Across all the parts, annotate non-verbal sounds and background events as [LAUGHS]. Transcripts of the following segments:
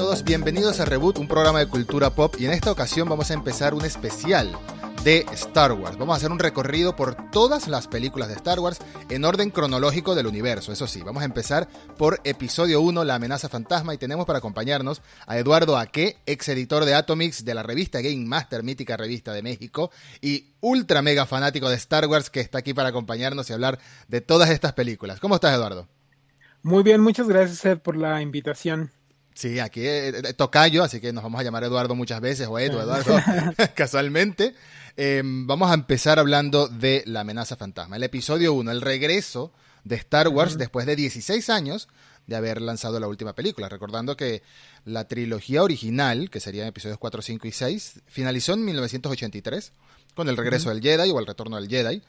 todos, bienvenidos a Reboot, un programa de cultura pop y en esta ocasión vamos a empezar un especial de Star Wars. Vamos a hacer un recorrido por todas las películas de Star Wars en orden cronológico del universo. Eso sí, vamos a empezar por episodio 1, La amenaza fantasma, y tenemos para acompañarnos a Eduardo Aque, ex editor de Atomix de la revista Game Master, mítica revista de México, y ultra mega fanático de Star Wars que está aquí para acompañarnos y hablar de todas estas películas. ¿Cómo estás, Eduardo? Muy bien, muchas gracias, Ed, por la invitación. Sí, aquí eh, eh, tocayo, así que nos vamos a llamar Eduardo muchas veces, o Edu, Eduardo, [LAUGHS] [LAUGHS] casualmente. Em, vamos a empezar hablando de La amenaza fantasma. El episodio 1, el regreso de Star Wars después de 16 años de haber lanzado la última película. Recordando que la trilogía original, que serían episodios 4, 5 y 6, finalizó en 1983 con el regreso del Jedi o el retorno del Jedi.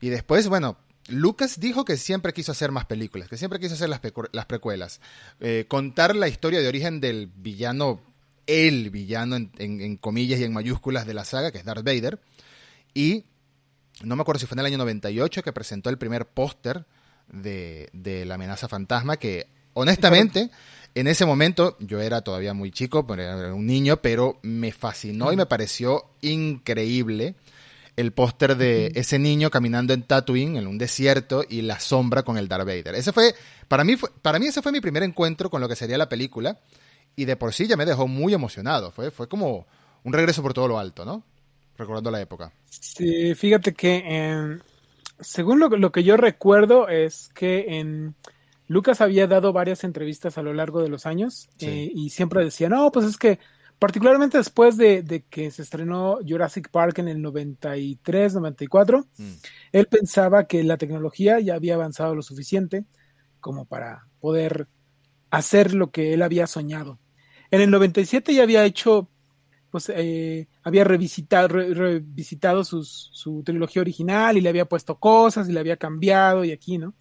Y después, bueno, Lucas dijo que siempre quiso hacer más películas, que siempre quiso hacer las, precuelas. Eh, contar la historia de origen del villano, el villano en, comillas y en mayúsculas de la saga, que es Darth Vader. Y no me acuerdo si fue en el año 98 que presentó el primer póster de, la amenaza fantasma, que honestamente en ese momento yo era todavía muy chico, era un niño, pero me fascinó y me pareció increíble el póster de ese niño caminando en Tatooine, en un desierto, y la sombra con el Darth Vader. Ese fue, para mí, para mí ese fue mi primer encuentro con lo que sería la película, y de por sí ya me dejó muy emocionado. Fue, fue como un regreso por todo lo alto, ¿no? Recordando la época. Sí, fíjate que em, según lo, que yo recuerdo es que en Lucas había dado varias entrevistas a lo largo de los años eh, y siempre decía, no, pues es que particularmente después de, que se estrenó Jurassic Park en el 93, 94, mm. él pensaba que la tecnología ya había avanzado lo suficiente como para poder hacer lo que él había soñado. En el 97 ya había hecho, pues eh, había revisitado, revisitado su trilogía original y le había puesto cosas y le había cambiado y aquí, ¿no?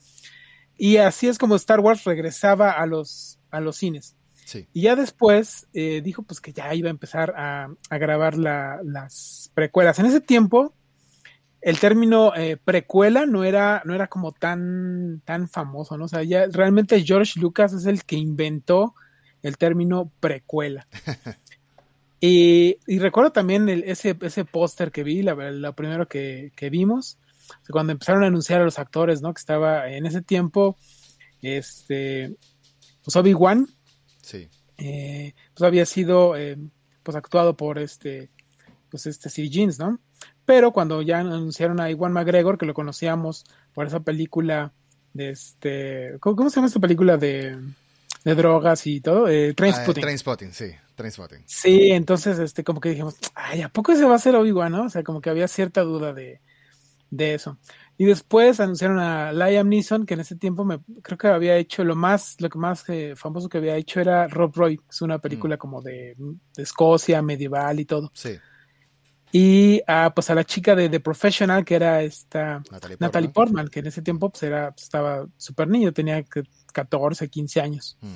Y así es como Star Wars regresaba a los, a los cines. Y ya después eh, dijo pues que ya iba a empezar a, grabar las precuelas. En ese tiempo, el término eh, precuela no era, no era como tan, tan famoso, ¿no? O sea, ya realmente George Lucas es el que inventó el término precuela. [LAUGHS] y, recuerdo también ese, ese póster que vi, la, lo primero que, vimos, cuando empezaron a anunciar a los actores, ¿no? Que estaba en ese tiempo, este, pues Obi-Wan Sí. Eh, pues había sido eh, pues actuado por este pues este Sir Jeans, ¿no? Pero cuando ya anunciaron a Iwan McGregor, que lo conocíamos por esa película de este ¿cómo, se llama esta película de, de drogas y todo? Eh, Trainspotting. Ah, Trainspotting, sí, Trainspotting. Sí, entonces este como que dijimos, ay, ¿a poco se va a hacer Obi-Wan, no? O sea, como que había cierta duda de, de eso. Y después anunciaron a Liam Neeson, que en ese tiempo me creo que había hecho lo más, lo que más eh, famoso que había hecho era Rob Roy, que es una película mm. como de, Escocia, medieval y todo. Sí. Y a, pues a la chica de The Professional, que era esta Natalie Portman, que en ese tiempo pues era, pues, estaba súper niño, tenía 14, 15 años. Mm.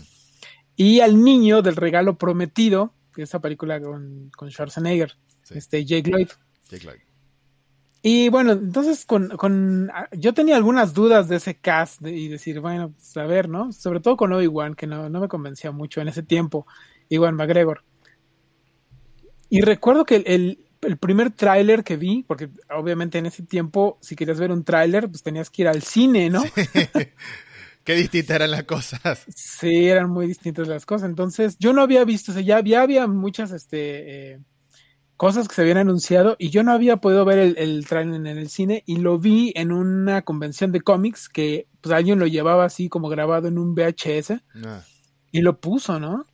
Y al niño del regalo prometido, que es esa película con, con Schwarzenegger, este Jake Lloyd. Jake Lloyd. Y bueno, entonces con, con ah, yo tenía algunas dudas de ese cast y decir, bueno, pues a ver, ¿no? Sobre todo con Obi-Wan, que no, me convencía mucho en ese tiempo, Iwan McGregor. Y recuerdo que el, primer tráiler que vi, porque obviamente en ese tiempo, si querías ver un tráiler, pues tenías que ir al cine, ¿no? [LAUGHS] Qué distintas eran las cosas. Sí, eran muy distintas las cosas. Entonces, yo no había visto, o sea, ya, ya había muchas, este, eh, cosas que se habían anunciado y yo no había podido ver el, el trailer en el cine y lo vi en una convención de cómics que pues alguien lo llevaba así como grabado en un VHS ah. y lo puso, ¿no?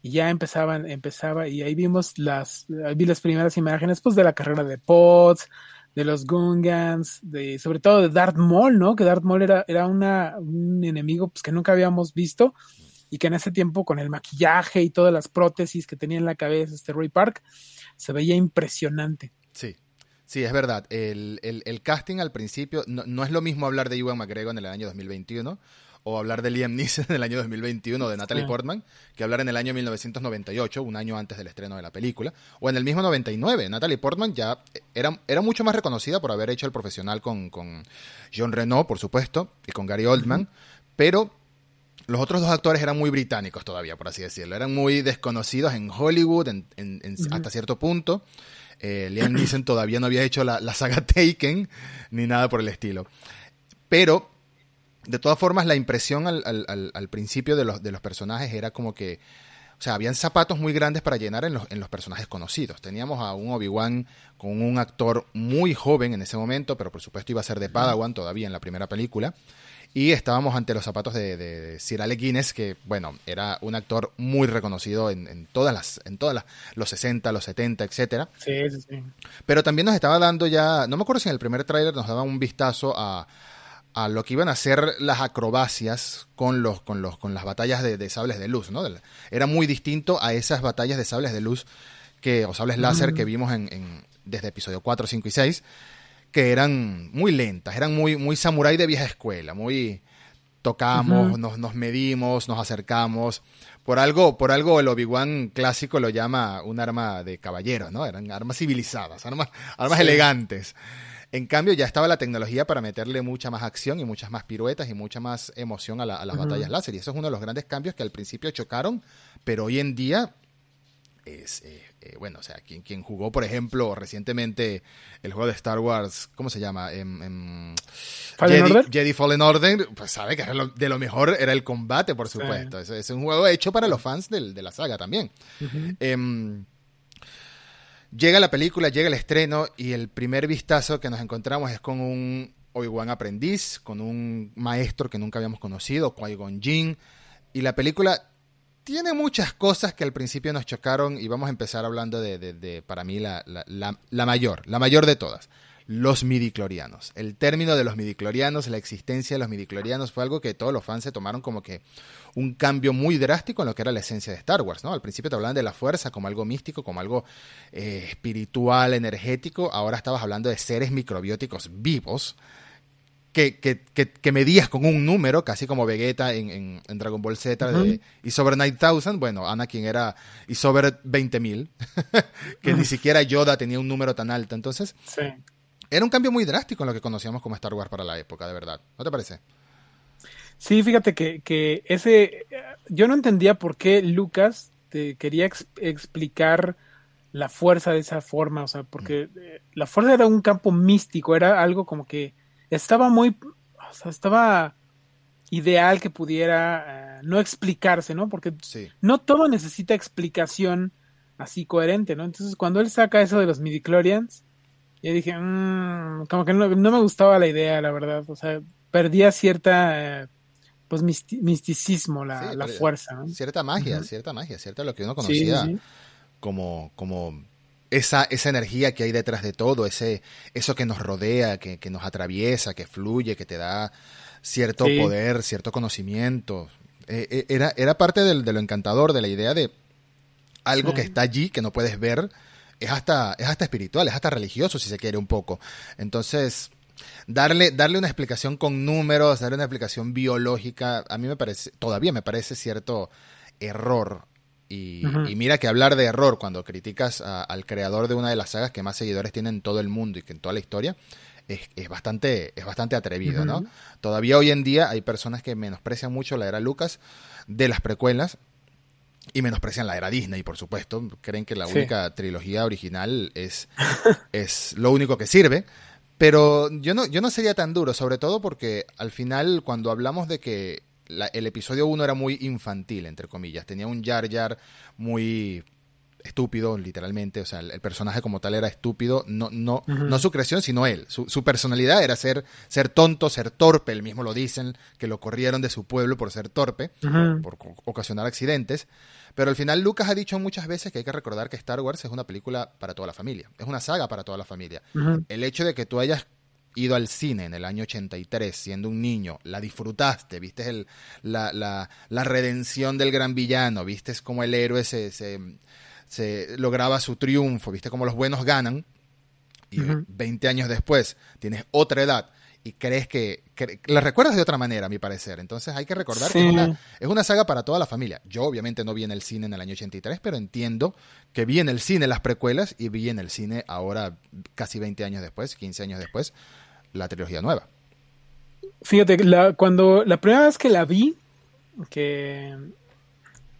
Y ya empezaban, empezaba y ahí vimos las, vi las primeras imágenes pues de la carrera de Potts, de los Gungans, de, sobre todo de Darth Maul, ¿no? Que Darth Maul era, era una, un enemigo pues que nunca habíamos visto y que en ese tiempo con el maquillaje y todas las prótesis que tenía en la cabeza este Roy Park, se veía impresionante. Sí. Sí, es verdad. El, casting al principio, no, es lo mismo hablar de Iwan McGregor en el año 2021 o hablar de Liam Neeson [LAUGHS] en el año 2021 o de Natalie Portman que hablar en el año 1998, un año antes del estreno de la película, o en el mismo 99. Natalie Portman ya era, era mucho más reconocida por haber hecho el profesional con, con John Renault, por supuesto, y con Gary Oldman, pero los otros dos actores eran muy británicos todavía, por así decirlo. Eran muy desconocidos en Hollywood hasta cierto punto. Eh, Liam Neeson [CLEARS THROAT] todavía no había hecho la, saga Taken ni nada por el estilo. Pero, de todas formas, la impresión al, principio de los, de los personajes era como que o sea, habían zapatos muy grandes para llenar en los, en los personajes conocidos. Teníamos a un Obi-Wan con un actor muy joven en ese momento, pero por supuesto iba a ser de Padawan todavía en la primera película. Y estábamos ante los zapatos de, de Sir Alec Guinness, que, bueno, era un actor muy reconocido en, todas las, en todas las, los 60, los 70, etcétera. Sí, sí, sí. Pero también nos estaba dando ya, no me acuerdo si en el primer tráiler nos daba un vistazo a, a lo que iban a ser las acrobacias con los con los con las batallas de, sables de luz, ¿no? Era muy distinto a esas batallas de sables de luz que o sables láser que vimos en, desde episodio 4, 5 y 6 que eran muy lentas, eran muy muy samurái de vieja escuela, muy tocamos, nos, nos medimos, nos acercamos. Por algo, por algo el Obi-Wan clásico lo llama un arma de caballero, ¿no? Eran armas civilizadas, armas, armas elegantes. En cambio, ya estaba la tecnología para meterle mucha más acción y muchas más piruetas y mucha más emoción a, las batallas láser. Y eso es uno de los grandes cambios que al principio chocaron, pero hoy en día es, eh, eh, bueno, o sea, quien, quien jugó, por ejemplo, recientemente el juego de Star Wars, ¿cómo se llama? En, en Jedi, Fallen Order, pues sabe que de lo mejor era el combate, por supuesto. Es, un juego hecho para los fans de la saga también. Llega la película, llega el estreno y el primer vistazo que nos encontramos es con un Obi-Wan aprendiz, con un maestro que nunca habíamos conocido, Qui-Gon Jinn, y la película tiene muchas cosas que al principio nos chocaron y vamos a empezar hablando de, para mí, la, la, mayor, la mayor de todas los midiclorianos. El término de los midiclorianos, la existencia de los midiclorianos fue algo que todos los fans se tomaron como que un cambio muy drástico en lo que era la esencia de Star Wars, ¿no? Al principio te hablaban de la fuerza como algo místico, como algo eh, espiritual, energético, ahora estabas hablando de seres microbióticos vivos, que, que, que, medías con un número, casi como Vegeta en, en, Dragon Ball Z de Isover 9000, bueno, Anakin era Isover 20.000, [LAUGHS] que ni siquiera Yoda tenía un número tan alto, entonces sí. era un cambio muy drástico en lo que conocíamos como Star Wars para la época, de verdad, ¿no te parece? Sí, fíjate que, que ese, yo no entendía por qué Lucas te quería explicar la fuerza de esa forma, o sea, porque mm. eh, la fuerza era un campo místico, era algo como que estaba muy, o sea, estaba ideal que pudiera eh, no explicarse, ¿no? Porque no todo necesita explicación así coherente, ¿no? Entonces, cuando él saca eso de los midichlorians, yo dije, mmm, como que no, no, me gustaba la idea, la verdad, o sea, perdía cierta... Eh, pues misticismo, la, la fuerza. ¿no? Cierta magia, cierta magia, cierta lo que uno conocía como, como esa, esa energía que hay detrás de todo, ese, eso que nos rodea, que, que nos atraviesa, que fluye, que te da cierto poder, cierto conocimiento. Eh, eh, era, era parte del, de lo encantador, de la idea de algo que está allí, que no puedes ver, es hasta, es hasta espiritual, es hasta religioso, si se quiere un poco. Entonces, darle, darle una explicación con números, darle una explicación biológica, a mí me parece, todavía me parece cierto error. Y, mira que hablar de error cuando criticas al creador de una de las sagas que más seguidores tiene en todo el mundo y que en toda la historia, es, es bastante, es bastante atrevido, ¿no? Todavía hoy en día hay personas que menosprecian mucho la era Lucas de las precuelas, y menosprecian la era Disney, por supuesto. Creen que la única trilogía original es, [LAUGHS] es lo único que sirve. Pero yo no, yo no sería tan duro, sobre todo porque al final cuando hablamos de que el episodio 1 era muy infantil, entre comillas, tenía un Jar Jar muy estúpido, literalmente, o sea, el, personaje como tal era estúpido, no, no, no su creación, sino él. Su, su, personalidad era ser, ser tonto, ser torpe, él mismo lo dicen, que lo corrieron de su pueblo por ser torpe, por ocasionar accidentes. Pero al final Lucas ha dicho muchas veces que hay que recordar que Star Wars es una película para toda la familia, es una saga para toda la familia. El hecho de que tú hayas ido al cine en el año 83 siendo un niño, la disfrutaste, viste el, la, la, la, redención del gran villano, viste cómo el héroe se, se, lograba su triunfo, viste cómo los buenos ganan, y 20 años después tienes otra edad y crees que, la recuerdas de otra manera, a mi parecer. Entonces hay que recordar que es una, saga para toda la familia. Yo obviamente no vi en el cine en el año 83, pero entiendo que vi en el cine las precuelas y vi en el cine ahora, casi 20 años después, 15 años después, la trilogía nueva. Fíjate, la, cuando la primera vez que la vi, que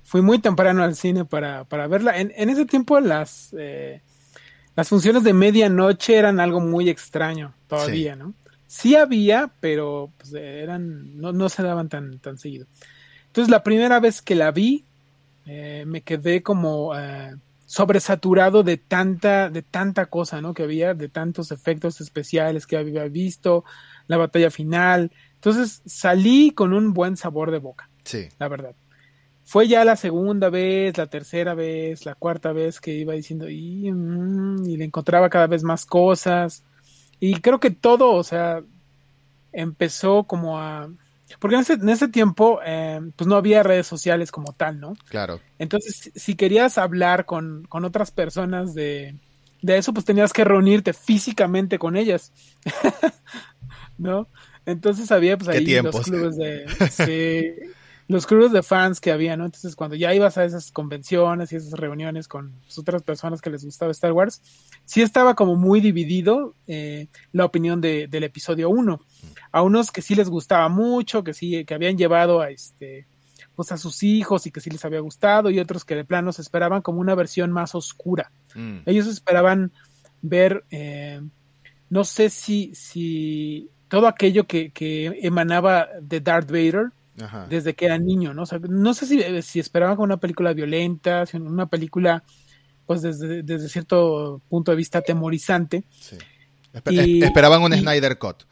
fui muy temprano al cine para, para verla. En, en, ese tiempo las, eh, las funciones de medianoche eran algo muy extraño todavía, ¿no? Sí había, pero pues, eran, no, no, se daban tan, tan seguido. Entonces la primera vez que la vi, eh, me quedé como eh, sobresaturado de tanta, de tanta cosa, ¿no? Que había, de tantos efectos especiales que había visto, la batalla final. Entonces salí con un buen sabor de boca. Sí. La verdad fue ya la segunda vez, la tercera vez, la cuarta vez que iba diciendo y, mm", y le encontraba cada vez más cosas. Y creo que todo, o sea, empezó como a... Porque en ese, en ese tiempo, eh, pues no había redes sociales como tal, ¿no? Claro. Entonces, si querías hablar con, con otras personas de, de eso, pues tenías que reunirte físicamente con ellas. [LAUGHS] ¿No? Entonces había pues ahí los clubes de... [LAUGHS] Sí, los clubes de fans que había, ¿no? Entonces, cuando ya ibas a esas convenciones y esas reuniones con otras personas que les gustaba Star Wars, sí estaba como muy dividido eh, la opinión de, del episodio 1. A unos que sí les gustaba mucho, que sí, que habían llevado a este pues a sus hijos y que sí les había gustado, y otros que de plano se esperaban como una versión más oscura. Mm. Ellos esperaban ver, eh, no sé si, si todo aquello que, que emanaba de Darth Vader, desde que era niño, ¿no? no sé si, eh, si esperaban una película violenta, una película, pues desde, desde cierto punto de vista temorizante. Sí. esperaban un Snyder Cut.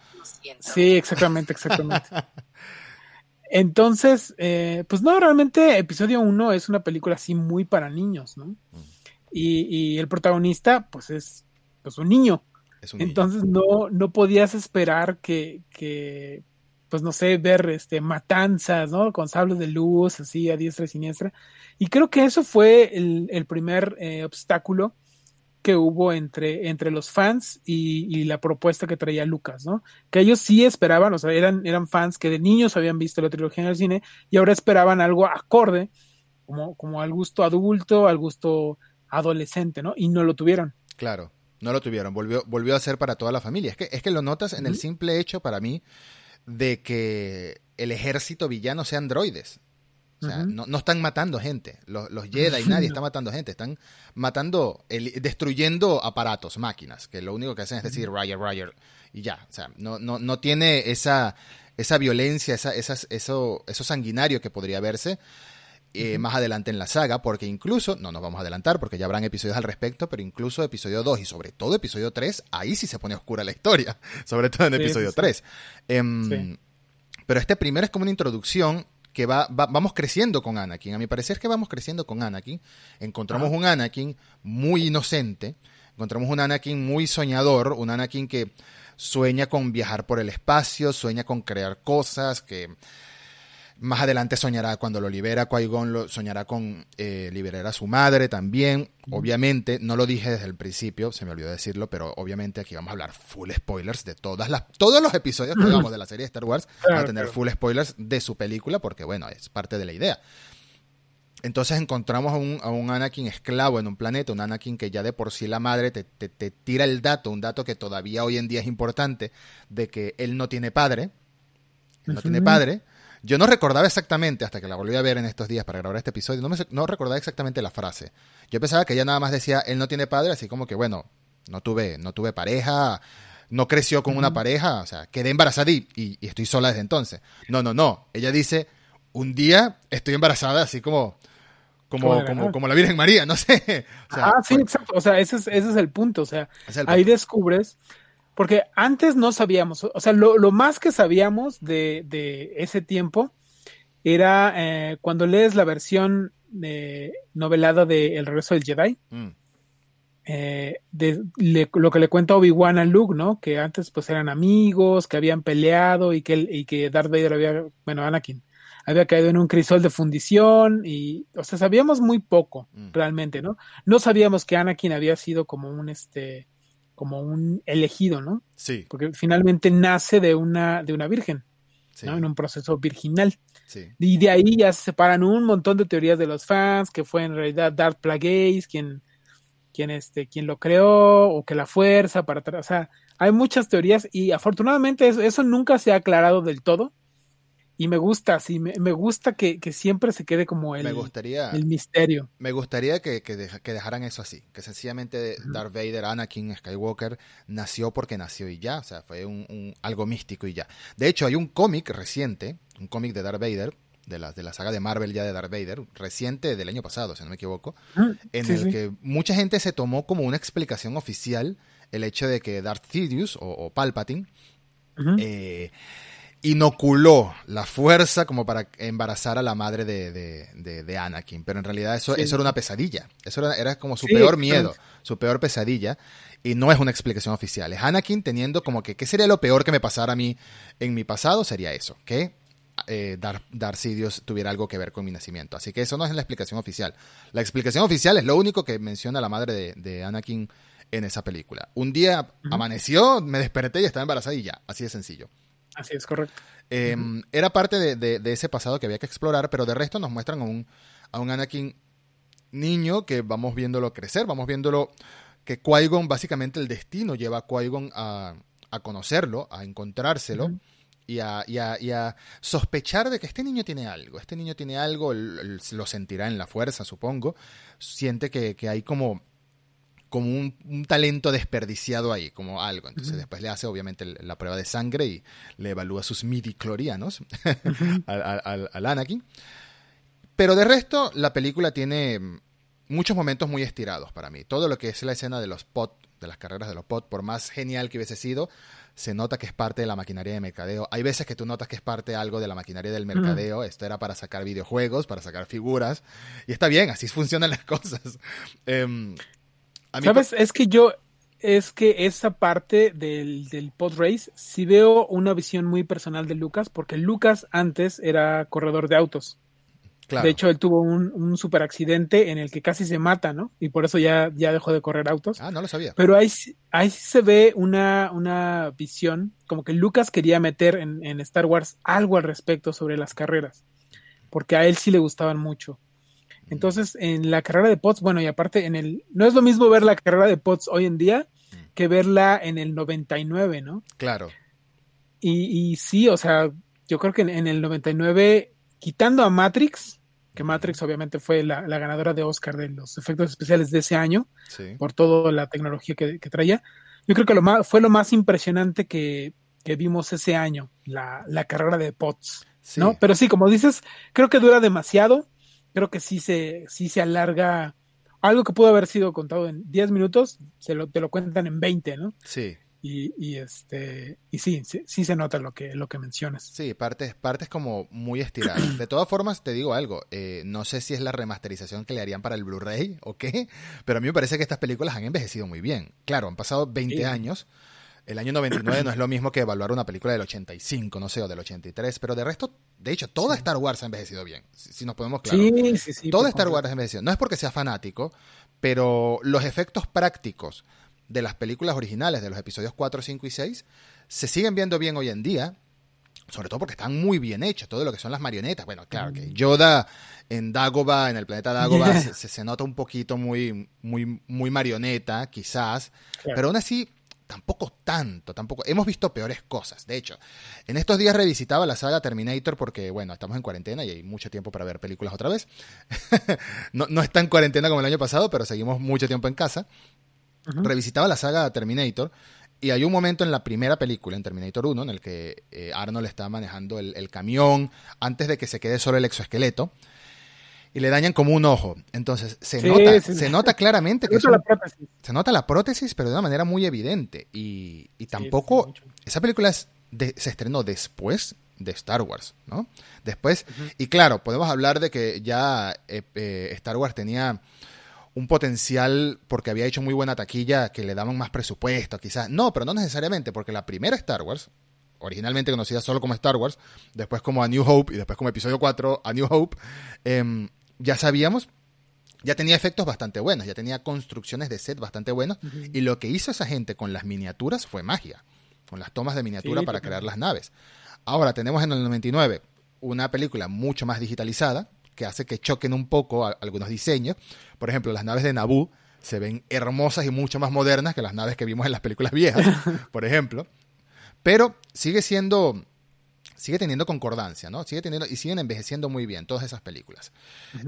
Sí, exactamente, exactamente. [LAUGHS] Entonces, eh, pues no, realmente episodio 1 es una película así muy para niños, ¿no? Mm. Y, y, el protagonista, pues es pues un niño. Un Entonces no, no podías esperar que, que pues no sé, ver este matanzas, ¿no? Con sables de luz, así a diestra y siniestra. Y creo que eso fue el, primer eh, obstáculo que hubo entre, entre los fans y, la propuesta que traía Lucas, ¿no? Que ellos sí esperaban, o sea, eran, eran fans que de niños habían visto la trilogía en el cine y ahora esperaban algo acorde, como, como al gusto adulto, al gusto adolescente, ¿no? Y no lo tuvieron. Claro, no lo tuvieron, volvió, volvió a ser para toda la familia. Es que, es que lo notas en el simple hecho, para mí, de que el ejército villano sea androides. O sea, no, no, están matando gente. Los, los Jedi, [LAUGHS] nadie está matando gente. Están matando, destruyendo aparatos, máquinas, que lo único que hacen es decir Roger, Roger, y ya. O sea, no, no, no tiene esa, esa violencia, esa, esas, eso, eso sanguinario que podría verse eh, más adelante en la saga, porque incluso, no nos vamos a adelantar porque ya habrán episodios al respecto, pero incluso episodio 2 y sobre todo episodio 3, ahí sí se pone oscura la historia, [LAUGHS] sobre todo en episodio 3. Em, pero este primero es como una introducción que va, vamos creciendo con Anakin. A mi parecer es que vamos creciendo con Anakin. Encontramos un Anakin muy inocente, encontramos un Anakin muy soñador, un Anakin que sueña con viajar por el espacio, sueña con crear cosas, que más adelante soñará cuando lo libera Qui-Gon, lo soñará con eh, liberar a su madre también. Obviamente, no lo dije desde el principio, se me olvidó decirlo, pero obviamente aquí vamos a hablar full spoilers de todas las, todos los episodios que de la serie de Star Wars. van a tener full spoilers de su película, porque bueno, es parte de la idea. Entonces encontramos a un, a un, Anakin esclavo en un planeta, un Anakin que ya de por sí la madre te, te, tira el dato, un dato que todavía hoy en día es importante, de que él no tiene padre, no tiene padre, yo no recordaba exactamente, hasta que la volví a ver en estos días para grabar este episodio, no, me, no recordaba exactamente la frase. Yo pensaba que ella nada más decía, él no tiene padre, así como que, bueno, no tuve, no tuve pareja, no creció con una pareja, o sea, quedé embarazada y, y, estoy sola desde entonces. No, no, no. Ella dice, un día estoy embarazada, así como, como, como, como, la Virgen María, [LAUGHS] no sé. ah, sí, exacto. O sea, ese es, ese es el punto. O sea, ahí descubres porque antes no sabíamos, o sea, lo, lo más que sabíamos de, de ese tiempo era eh, cuando lees la versión de, novelada de El regreso del Jedi, mm. eh, de lo que le cuenta Obi-Wan a Luke, ¿no? Que antes pues eran amigos, que habían peleado y que, y que Darth Vader había, bueno, Anakin, había caído en un crisol de fundición y, o sea, sabíamos muy poco mm. realmente, ¿no? No sabíamos que Anakin había sido como un, este, como un elegido, ¿no? Sí. Porque finalmente nace de una, de una virgen, ¿no? En un proceso virginal. Sí. Y de ahí ya se separan un montón de teorías de los fans, que fue en realidad Darth Plagueis quien, quien, este, quien lo creó, o que la fuerza para atrás. O sea, hay muchas teorías y afortunadamente eso, eso nunca se ha aclarado del todo. Y me gusta, sí, me, gusta que, siempre se quede como el, el misterio. Me gustaría que, que, dejaran eso así, que sencillamente Darth Vader, Anakin Skywalker, nació porque nació y ya, o sea, fue un, algo místico y ya. De hecho, hay un cómic reciente, un cómic de Darth Vader, de la, de la saga de Marvel ya de Darth Vader, reciente del año pasado, si no me equivoco, mm, en el que mucha gente se tomó como una explicación oficial el hecho de que Darth Sidious o, Palpatine eh, inoculó la fuerza como para embarazar a la madre de, Anakin, pero en realidad eso, eso era una pesadilla, eso era, era como su peor miedo, su peor pesadilla, y no es una explicación oficial, es Anakin teniendo como que, ¿qué sería lo peor que me pasara a mí en mi pasado? Sería eso, que eh, Dar, Darth tuviera algo que ver con mi nacimiento. Así que eso no es la explicación oficial. La explicación oficial es lo único que menciona la madre de, Anakin en esa película. Un día amaneció, me desperté y estaba embarazada y ya. Así de sencillo. Así es correcto. Em, era parte de, ese pasado que había que explorar, pero de resto nos muestran a un, a un Anakin niño que vamos viéndolo crecer, vamos viéndolo que Qui-Gon, básicamente el destino lleva a Qui-Gon a, conocerlo, a encontrárselo. Y a, y, a, sospechar de que este niño tiene algo, este niño tiene algo, lo sentirá en la fuerza, supongo, siente que, que hay como como un, talento desperdiciado ahí, como algo. Entonces después le hace obviamente la prueba de sangre y le evalúa sus midi-clorianos [LAUGHS] al, al, Anakin. Pero de resto, la película tiene muchos momentos muy estirados para mí. Todo lo que es la escena de los pot, de las carreras de los pot, por más genial que hubiese sido, se nota que es parte de la maquinaria de mercadeo. Hay veces que tú notas que es parte algo de la maquinaria del mercadeo. Esto era para sacar videojuegos, para sacar figuras. Y está bien, así [LAUGHS] funcionan las cosas. ¿Sabes? Es que yo, es que esa parte del, del pod race, sí veo una visión muy personal de Lucas, porque Lucas antes era corredor de autos. De hecho, él tuvo un, un super accidente en el que casi se mata, ¿no? Y por eso ya, ya dejó de correr autos. Ah, no lo sabía. Pero ahí, ahí sí se ve una, una visión, como que Lucas quería meter en, en Star Wars algo al respecto sobre las carreras, porque a él sí le gustaban mucho. Entonces, en la carrera de POTS, bueno, y aparte, en el, no es lo mismo ver la carrera de POTS hoy en día mm. que verla en el 99, ¿no? Claro. Y, y sí, o sea, yo creo que en, el 99, quitando a Matrix, que Matrix obviamente fue la, ganadora de Oscar de los efectos especiales de ese año, por toda la tecnología que, traía, yo creo que lo más, fue lo más impresionante que, que vimos ese año, la, la carrera de POTS. ¿no? Pero sí, como dices, creo que dura demasiado creo que sí se, sí se alarga. Algo que pudo haber sido contado en 10 minutos, se lo, te lo cuentan en 20, ¿no? Sí. Y, y, este y sí, sí, se nota lo que lo que mencionas. Sí, partes partes como muy estiradas. De todas formas, te digo algo, eh, no sé si es la remasterización que le harían para el Blu-ray o qué, pero a mí me parece que estas películas han envejecido muy bien. Claro, han pasado 20 años. El año 99 no es lo mismo que evaluar una película del 85, no sé, o del 83, pero de resto de hecho, toda Star Wars ha envejecido bien, si, nos podemos claro. Sí, sí, sí. Toda Star Wars ha envejecido. No es porque sea fanático, pero los efectos prácticos de las películas originales, de los episodios 4, 5 y 6, se siguen viendo bien hoy en día, sobre todo porque están muy bien hechos, todo lo que son las marionetas. Bueno, claro que mm. Yoda en Dagobah, en el planeta Dagobah, [LAUGHS] se, nota un poquito muy, muy, muy marioneta, quizás, pero aún así tampoco tanto, tampoco. Hemos visto peores cosas. De hecho, en estos días revisitaba la saga Terminator porque, bueno, estamos en cuarentena y hay mucho tiempo para ver películas otra vez. [LAUGHS] no, no está en cuarentena como el año pasado, pero seguimos mucho tiempo en casa. Revisitaba la saga Terminator y hay un momento en la primera película, en Terminator 1, en el que eh, Arnold está manejando el, el, camión antes de que se quede solo el exoesqueleto y le dañan como un ojo. Entonces, se, nota, se nota claramente que... se nota la prótesis, pero de una manera muy evidente. Y, y tampoco... esa película es se estrenó después de Star Wars, ¿no? Después, y claro, podemos hablar de que ya eh, eh, Star Wars tenía un potencial porque había hecho muy buena taquilla, que le daban más presupuesto, quizás. No, pero no necesariamente, porque la primera Star Wars, originalmente conocida solo como Star Wars, después como A New Hope y después como episodio 4 A New Hope, eh, ya sabíamos, ya tenía efectos bastante buenos, ya tenía construcciones de set bastante buenas, y lo que hizo esa gente con las miniaturas fue magia, con las tomas de miniatura para crear las naves. Ahora tenemos en el 99 una película mucho más digitalizada, que hace que choquen un poco algunos diseños. Por ejemplo, las naves de Naboo se ven hermosas y mucho más modernas que las naves que vimos en las películas viejas, [LAUGHS] por ejemplo. Pero sigue siendo sigue teniendo concordancia, ¿no? Sigue teniendo y siguen envejeciendo muy bien todas esas películas.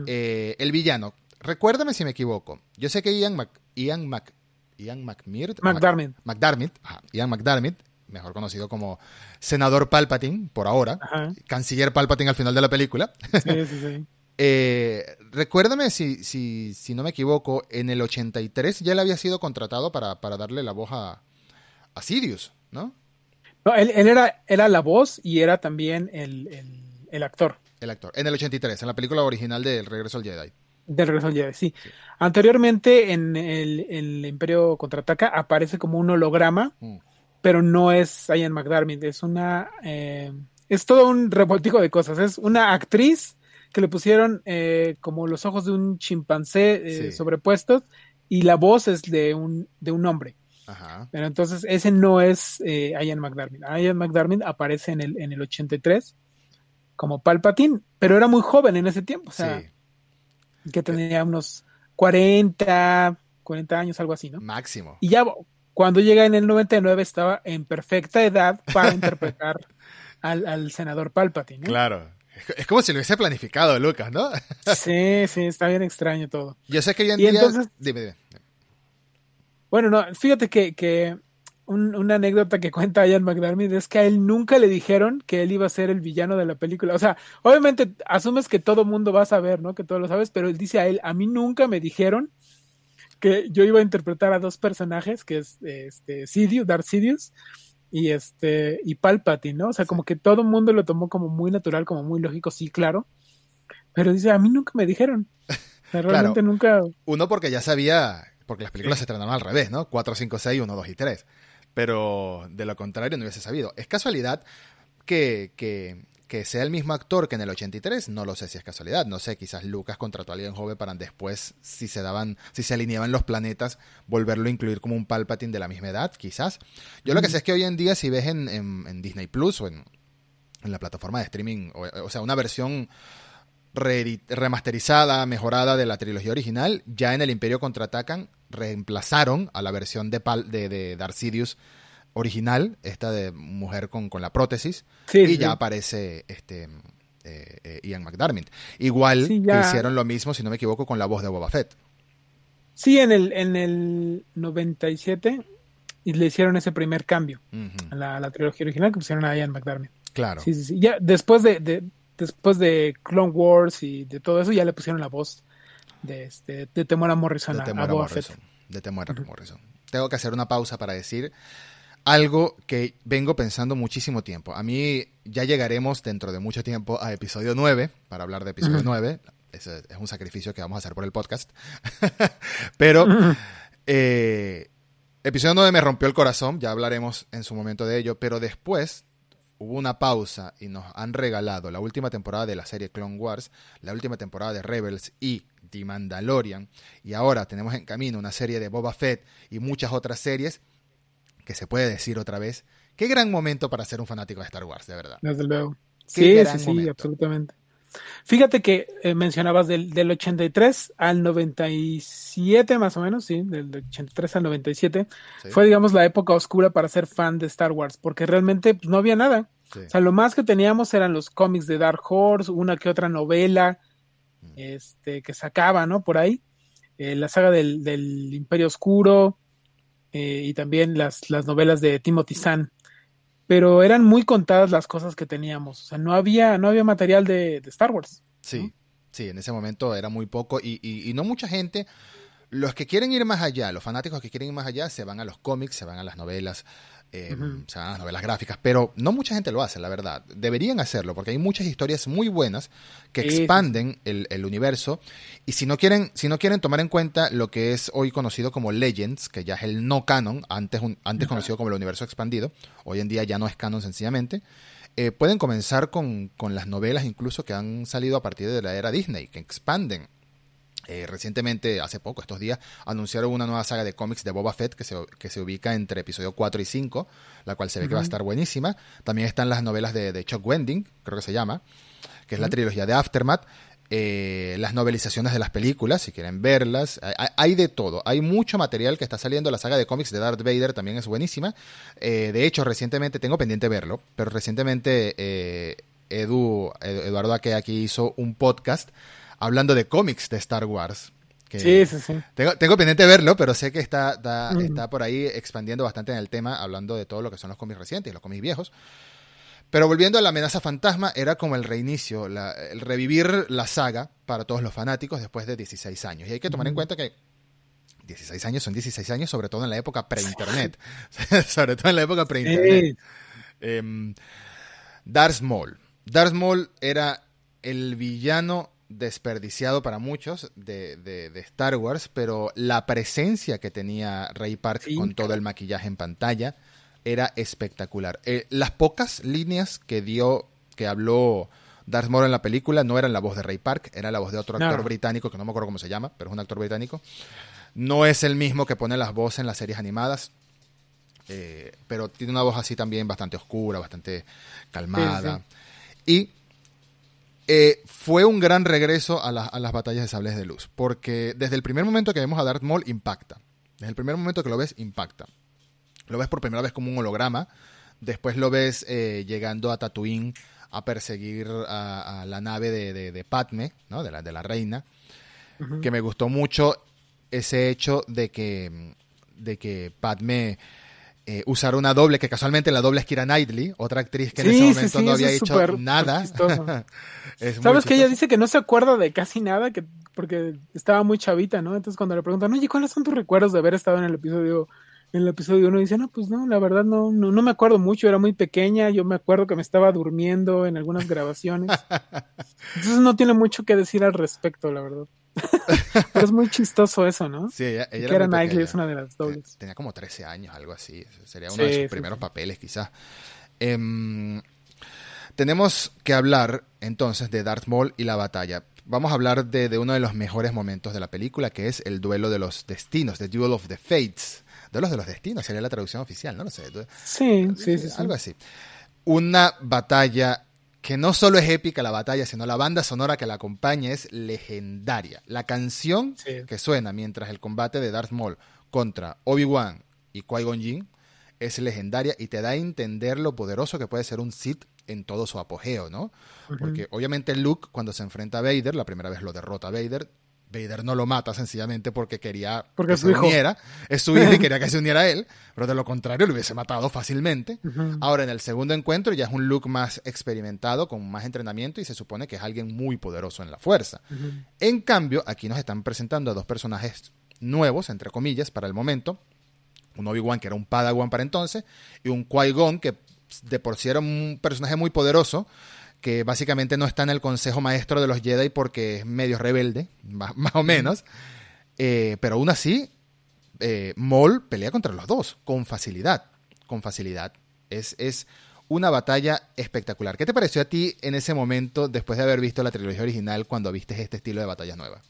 Eh, el villano, recuérdame si me equivoco. Yo sé que Ian Mac, Ian Mac, Ian McMirt, McDermott, McDermott, Ian McDermott, mejor conocido como senador Palpatine por ahora, canciller Palpatine al final de la película. Sí, sí, sí. [LAUGHS] Eh, recuérdame si, si, si, no me equivoco, en el 83 ya él había sido contratado para, para darle la voz a, a Sirius, ¿no? No, él, era, era la voz y era también el, actor. El actor. En el 83, en la película original de El Regreso al Jedi. Del Regreso al Jedi, sí. Anteriormente, en el, Imperio Contraataca, aparece como un holograma, mm. pero no es Ian McDermott, es una... Eh, es todo un revoltijo de cosas. Es una actriz que le pusieron eh, como los ojos de un chimpancé eh, sobrepuestos y la voz es de un, de un hombre. Pero entonces ese no es eh, Ian McDermott. Ian McDermott aparece en el, en el 83 como Palpatine, pero era muy joven en ese tiempo, o sea, que tenía unos 40, 40 años, algo así, ¿no? Máximo. Y ya cuando llega en el 99 estaba en perfecta edad para interpretar [LAUGHS] al, senador Palpatine. Claro. Es como si lo hubiese planificado Lucas, ¿no? sí, sí, está bien extraño todo. Yo sé que hoy en día... Entonces, dime, dime. Bueno, no, fíjate que, una anécdota que cuenta Ian McDermott es que a él nunca le dijeron que él iba a ser el villano de la película. O sea, obviamente asumes que todo mundo va a saber, ¿no? Que todo lo sabes, pero él dice a él, a mí nunca me dijeron que yo iba a interpretar a dos personajes, que es este Sidious, Darth Sidious y este y Palpatine, ¿no? O sea, como que todo el mundo lo tomó como muy natural, como muy lógico, sí, claro. Pero dice, a mí nunca me dijeron. [LAUGHS] realmente nunca. Uno porque ya sabía porque las películas se estrenaron al revés, ¿no? 4, 5, 6, 1, 2 y 3. Pero de lo contrario no hubiese sabido. Es casualidad que, que, que, sea el mismo actor que en el 83, no lo sé si es casualidad. No sé, quizás Lucas contrató a alguien joven para después, si se daban, si se alineaban los planetas, volverlo a incluir como un Palpatine de la misma edad, quizás. Yo lo que sé es que hoy en día, si ves en, en, Disney Plus o en, en, la plataforma de streaming, o, o sea, una versión remasterizada, mejorada de la trilogía original, ya en el Imperio contraatacan reemplazaron a la versión de, Pal de, de Darth Sidious original, esta de mujer con, con la prótesis, y ya aparece este eh, eh, Ian McDermott. Igual que hicieron lo mismo, si no me equivoco, con la voz de Boba Fett. Sí, en el, en el 97 y le hicieron ese primer cambio a, la, trilogía original que pusieron a Ian McDermott. Claro. Sí, sí, sí. Ya después de, después de Clone Wars y de todo eso, ya le pusieron la voz de, este, de Temora Morrison de a, Morrison, De Temora Morrison. Tengo que hacer una pausa para decir algo que vengo pensando muchísimo tiempo. A mí ya llegaremos dentro de mucho tiempo a episodio 9, para hablar de episodio 9. Ese es un sacrificio que vamos a hacer por el podcast. [LAUGHS] Pero eh, episodio 9 me rompió el corazón, ya hablaremos en su momento de ello, pero después hubo una pausa y nos han regalado la última temporada de la serie Clone Wars, la última temporada de Rebels y The Mandalorian, y ahora tenemos en camino una serie de Boba Fett y muchas otras series, que se puede decir otra vez, qué gran momento para ser un fanático de Star Wars, de verdad. Desde luego. Sí, sí, sí, absolutamente. Fíjate que eh, mencionabas del, del, 83 al 97 más o menos, sí, del 83 al 97, fue digamos la época oscura para ser fan de Star Wars, porque realmente pues, no había nada. O sea, lo más que teníamos eran los cómics de Dark Horse, una que otra novela mm. este, que sacaba, ¿no? Por ahí. Eh, la saga del, del Imperio Oscuro eh, y también las, las novelas de Timothy Zahn pero eran muy contadas las cosas que teníamos. O sea, no había, no había material de, Star Wars. Sí, sí, en ese momento era muy poco y, y, y, no mucha gente. Los que quieren ir más allá, los fanáticos que quieren ir más allá, se van a los cómics, se van a las novelas, eh, novelas gráficas, pero no mucha gente lo hace, la verdad. Deberían hacerlo, porque hay muchas historias muy buenas que expanden el, universo. Y si no quieren, si no quieren tomar en cuenta lo que es hoy conocido como Legends, que ya es el no canon, antes, antes conocido como el universo expandido, hoy en día ya no es canon sencillamente. Eh, pueden comenzar con, con las novelas incluso que han salido a partir de la era Disney, que expanden eh, recientemente, hace poco, estos días, anunciaron una nueva saga de cómics de Boba Fett que se, que se ubica entre episodio 4 y 5, la cual se ve que va a estar buenísima. También están las novelas de, Chuck Wending, creo que se llama, que es la trilogía de Aftermath. eh, las novelizaciones de las películas, si quieren verlas. Hay, de todo. Hay mucho material que está saliendo. La saga de cómics de Darth Vader también es buenísima. Eh, de hecho, recientemente, tengo pendiente verlo, pero recientemente eh, Edu, Eduardo aquí hizo un podcast hablando de cómics de Star Wars. sí, sí, sí. Tengo, tengo, pendiente verlo, pero sé que está, está, por ahí expandiendo bastante en el tema, hablando de todo lo que son los cómics recientes y los cómics viejos. Pero volviendo a la amenaza fantasma, era como el reinicio, el revivir la saga para todos los fanáticos después de 16 años. Y hay que tomar en cuenta que 16 años son 16 años, sobre todo en la época pre-internet. [LAUGHS] [LAUGHS] sobre todo en la época pre-internet. Em, Darth Maul. Darth Maul era el villano desperdiciado para muchos de, Star Wars, pero la presencia que tenía Ray Park con todo el maquillaje en pantalla era espectacular. Eh, las pocas líneas que dio, que habló Darth Maul en la película no eran la voz de Ray Park, era la voz de otro actor británico que no me acuerdo cómo se llama, pero es un actor británico. No es el mismo que pone las voces en las series animadas, eh, pero tiene una voz así también bastante oscura, bastante calmada. Y eh, fue un gran regreso a, a, las batallas de sables de luz, porque desde el primer momento que vemos a Darth Maul impacta. Desde el primer momento que lo ves, impacta. Lo ves por primera vez como un holograma. Después lo ves eh, llegando a Tatooine a perseguir a, la nave de, de, Padme, ¿no? de, la, de la reina. Que me gustó mucho ese hecho de que, de que Padme eh, usara una doble, que casualmente la doble es Kira Knightley, otra actriz que en ese momento no había hecho nada. [LAUGHS] Sabes que ella dice que no se acuerda de casi nada, que porque estaba muy chavita, ¿no? Entonces cuando le preguntan, oye, ¿cuáles son tus recuerdos de haber estado en el episodio en el episodio uno dice, no, pues no, la verdad no, no, no, me acuerdo mucho, era muy pequeña, yo me acuerdo que me estaba durmiendo en algunas grabaciones. [LAUGHS] Entonces no tiene mucho que decir al respecto, la verdad. [LAUGHS] Pero es muy chistoso eso, ¿no? Sí, ella, ella era, Knightley, es una de las dobles. Tenía como 13 años, algo así. Sería uno de sus primeros papeles, quizás. Em, tenemos que hablar entonces de Darth Maul y la batalla. Vamos a hablar de, de, uno de los mejores momentos de la película, que es el duelo de los destinos, The Duel of the Fates los de los destinos, sería la traducción oficial, no lo sé. Sí, sí, sí, Algo así. Una batalla que no solo es épica la batalla, sino la banda sonora que la acompaña es legendaria. La canción que suena mientras el combate de Darth Maul contra Obi-Wan y Qui-Gon Jinn es legendaria y te da a entender lo poderoso que puede ser un Sith en todo su apogeo, ¿no? Porque obviamente Luke cuando se enfrenta a Vader, la primera vez lo derrota a Vader, Vader no lo mata sencillamente porque quería que se uniera. Es su hijo y [LAUGHS] quería que se uniera a él, pero de lo contrario lo hubiese matado fácilmente. Ahora, en el segundo encuentro ya es un Luke más experimentado, con más entrenamiento y se supone que es alguien muy poderoso en la fuerza. En cambio, aquí nos están presentando a dos personajes nuevos, entre comillas, para el momento. Un Obi-Wan que era un Padawan para entonces y un Qui-Gon que de por sí era un personaje muy poderoso, que básicamente no está en el consejo maestro de los Jedi porque es medio rebelde, [LAUGHS] más, o menos. Eh, pero aún así, eh, Maul pelea contra los dos, con facilidad. Con facilidad. Es, es una batalla espectacular. ¿Qué te pareció a ti en ese momento, después de haber visto la trilogía original, cuando viste este estilo de batalla nueva?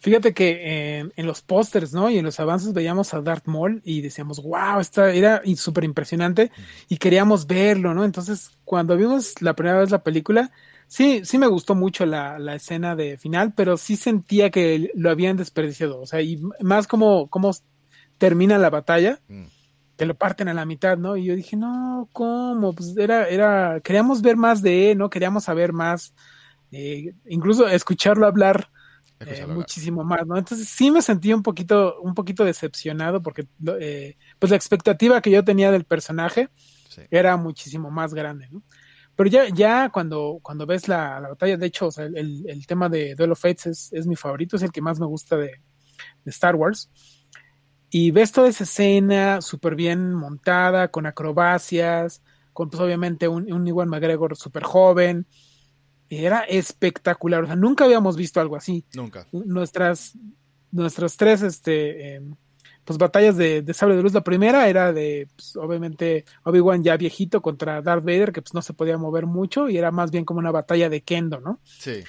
Fíjate que eh, en los pósters, ¿no? Y en los avances veíamos a Darth Maul y decíamos, wow, esta era súper impresionante y queríamos verlo, ¿no? Entonces, cuando vimos la primera vez la película, sí, sí me gustó mucho la, la escena de final, pero sí sentía que lo habían desperdiciado. O sea, y más como, como termina la batalla, mm. que lo parten a la mitad, ¿no? Y yo dije, no, ¿cómo? Pues era, era, queríamos ver más de él, ¿no? Queríamos saber más, eh, incluso escucharlo hablar eh, muchísimo más, ¿no? Entonces sí me sentí un poquito, un poquito decepcionado porque eh, pues la expectativa que yo tenía del personaje era muchísimo más grande, ¿no? Pero ya, ya cuando, cuando ves la, batalla, de hecho, el, tema de Duel of Fates es, mi favorito, es el que más me gusta de, Star Wars. Y ves toda esa escena súper bien montada, con acrobacias, con pues obviamente un, un Iwan McGregor súper joven, era espectacular. O sea, nunca habíamos visto algo así. Nunca. Nuestras, nuestras tres, este, em, pues batallas de, de, sable de luz. La primera era de, pues, obviamente, Obi-Wan ya viejito contra Darth Vader, que pues no se podía mover mucho y era más bien como una batalla de Kendo, ¿no? Sí.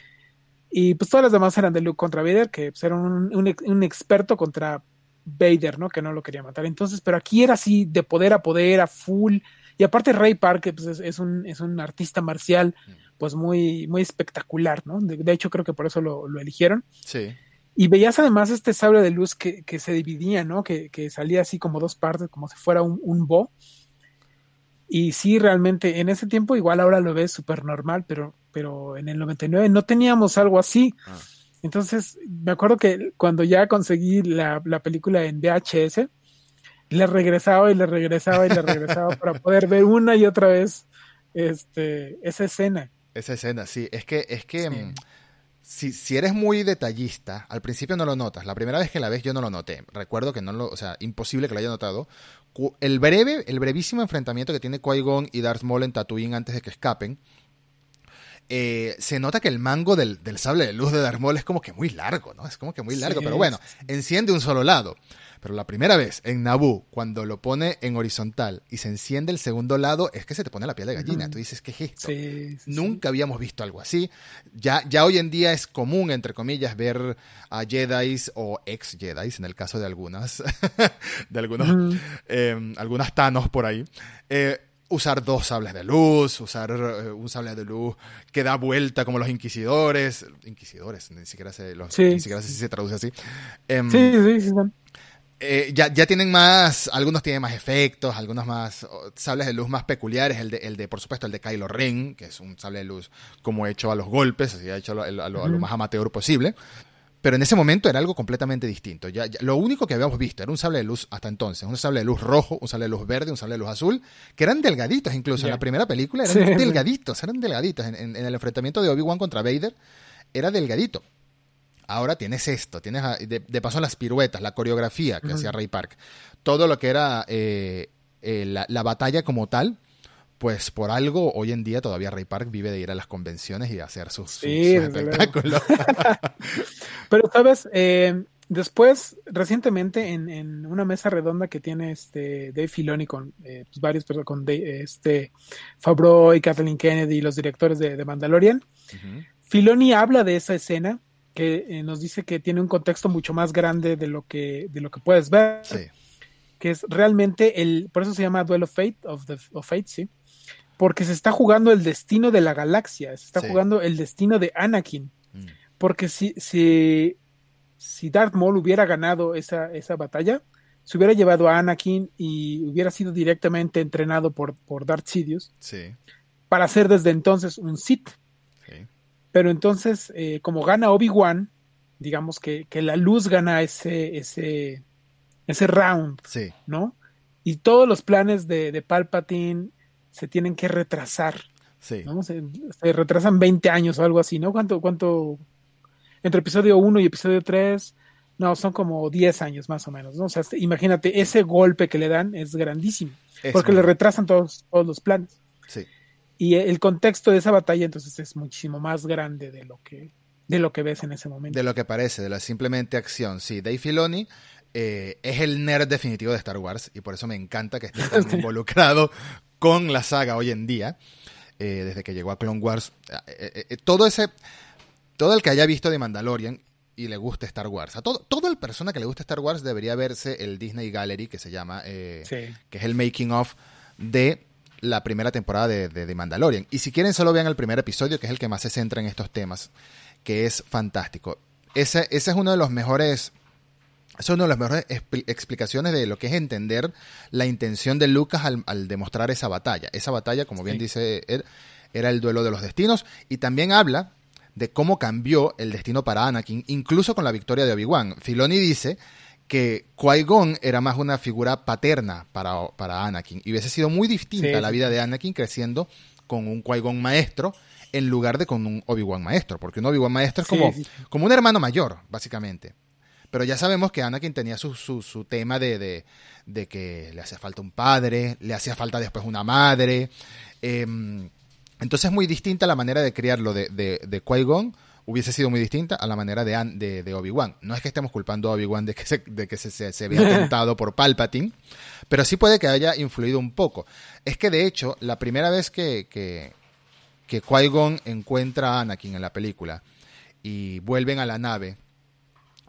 Y pues todas las demás eran de Luke contra Vader, que pues, era un, un, experto contra Vader, ¿no? Que no lo quería matar. Entonces, pero aquí era así de poder a poder, a full. Y aparte Ray Park, pues es, un, es un artista marcial. Mm pues muy, muy espectacular, ¿no? De, hecho, creo que por eso lo, eligieron. Sí. Y veías además este sable de luz que, que se dividía, ¿no? Que, que, salía así como dos partes, como si fuera un, un bo. Y sí, realmente, en ese tiempo igual ahora lo ves súper normal, pero, pero en el 99 no teníamos algo así. Ah. Entonces, me acuerdo que cuando ya conseguí la, la película en VHS, le regresaba y le regresaba y le regresaba [LAUGHS] para poder ver una y otra vez este, esa escena. Esa escena, sí. Es que, es que mm, si, si, eres muy detallista, al principio no lo notas. La primera vez que la ves yo no lo noté. Recuerdo que no lo, o sea, imposible que lo haya notado. El breve, el brevísimo enfrentamiento que tiene Qui-Gon y Darth Maul en Tatooine antes de que escapen, eh, se nota que el mango del, del, sable de luz de Darth Maul es como que muy largo, ¿no? Es como que muy largo, pero bueno, enciende un solo lado. Pero la primera vez en Naboo, cuando lo pone en horizontal y se enciende el segundo lado, es que se te pone la piel de gallina. Tú dices, ¿qué es esto? Nunca habíamos visto algo así. Ya, ya hoy en día es común, entre comillas, ver a Jedi o ex Jedi, en el caso de algunas, [LAUGHS] de algunos, em, algunas Thanos por ahí. Eh, usar dos sables de luz, usar eh, un sable de luz que da vuelta como los inquisidores. Inquisidores, ni siquiera se, los, ni siquiera sé si se traduce así. Em, sí, sí, sí. Eh, ya, ya, tienen más, algunos tienen más efectos, algunos más sables de luz más peculiares. El de, el de, por supuesto, el de Kylo Ren, que es un sable de luz como hecho a los golpes, así ha hecho a lo, más amateur posible. Pero en ese momento era algo completamente distinto. Ya, lo único que habíamos visto era un sable de luz hasta entonces, un sable de luz rojo, un sable de luz verde, un sable de luz azul, que eran delgaditos incluso. En la primera película eran delgaditos, eran delgaditos. En, en el enfrentamiento de Obi-Wan contra Vader era delgadito. Ahora tienes esto, tienes de, paso las piruetas, la coreografía que hacía Ray Park, todo lo que era eh, eh, la, batalla como tal, pues por algo hoy en día todavía Ray Park vive de ir a las convenciones y hacer sus, espectáculos. [LAUGHS] Pero sabes, eh, después, recientemente en, una mesa redonda que tiene este Dave Filoni con pues, varios personas, con este Fabro y Kathleen Kennedy, los directores de, Mandalorian, Filoni habla de esa escena que eh, nos dice que tiene un contexto mucho más grande de lo que, de lo que puedes ver. Que es realmente el, por eso se llama Duel of Fate, of, the, of Fate, sí. Porque se está jugando el destino de la galaxia, se está jugando el destino de Anakin. Mm. Porque si, si, si Darth Maul hubiera ganado esa, esa batalla, se hubiera llevado a Anakin y hubiera sido directamente entrenado por, por Darth Sidious para ser desde entonces un Sith. Pero entonces, eh, como gana Obi-Wan, digamos que, que, la luz gana ese, ese, ese round, sí. ¿no? Y todos los planes de, de Palpatine se tienen que retrasar. Sí. Se, retrasan 20 años o algo así, ¿no? ¿Cuánto, cuánto? Entre episodio 1 y episodio 3, no, son como 10 años más o menos, ¿no? O sea, imagínate, ese golpe que le dan es grandísimo, porque le retrasan todos, todos los planes. Sí y el contexto de esa batalla entonces es muchísimo más grande de lo que de lo que ves en ese momento. De lo que parece, de la simplemente acción. Sí, Dave Filoni eh, es el nerd definitivo de Star Wars y por eso me encanta que esté tan [LAUGHS] involucrado con la saga hoy en día, eh, desde que llegó a Clone Wars. Eh, todo ese, todo el que haya visto de Mandalorian y le guste Star Wars. A todo, todo el persona que le guste Star Wars debería verse el Disney Gallery, que se llama, que es el making of de la primera temporada de, de, Mandalorian. Y si quieren, solo vean el primer episodio, que es el que más se centra en estos temas, que es fantástico. Ese, ese es uno de los mejores. Es una de las mejores explicaciones de lo que es entender la intención de Lucas al, demostrar esa batalla. Esa batalla, como bien dice él, era el duelo de los destinos. Y también habla de cómo cambió el destino para Anakin, incluso con la victoria de Obi-Wan. Filoni dice que Qui-Gon era más una figura paterna para, para Anakin y hubiese sido muy distinta la vida de Anakin creciendo con un Qui-Gon maestro en lugar de con un Obi-Wan maestro, porque un Obi-Wan maestro es como, como un hermano mayor, básicamente. Pero ya sabemos que Anakin tenía su, su, tema de, de, que le hacía falta un padre, le hacía falta después una madre. Em, entonces es muy distinta la manera de criarlo de, de, de Qui-Gon hubiese sido muy distinta a la manera de, de, Obi-Wan. No es que estemos culpando a Obi-Wan de que, se, de que se, se, había [LAUGHS] tentado por Palpatine, pero sí puede que haya influido un poco. Es que de hecho, la primera vez que, que, que Qui-Gon encuentra a Anakin en la película y vuelven a la nave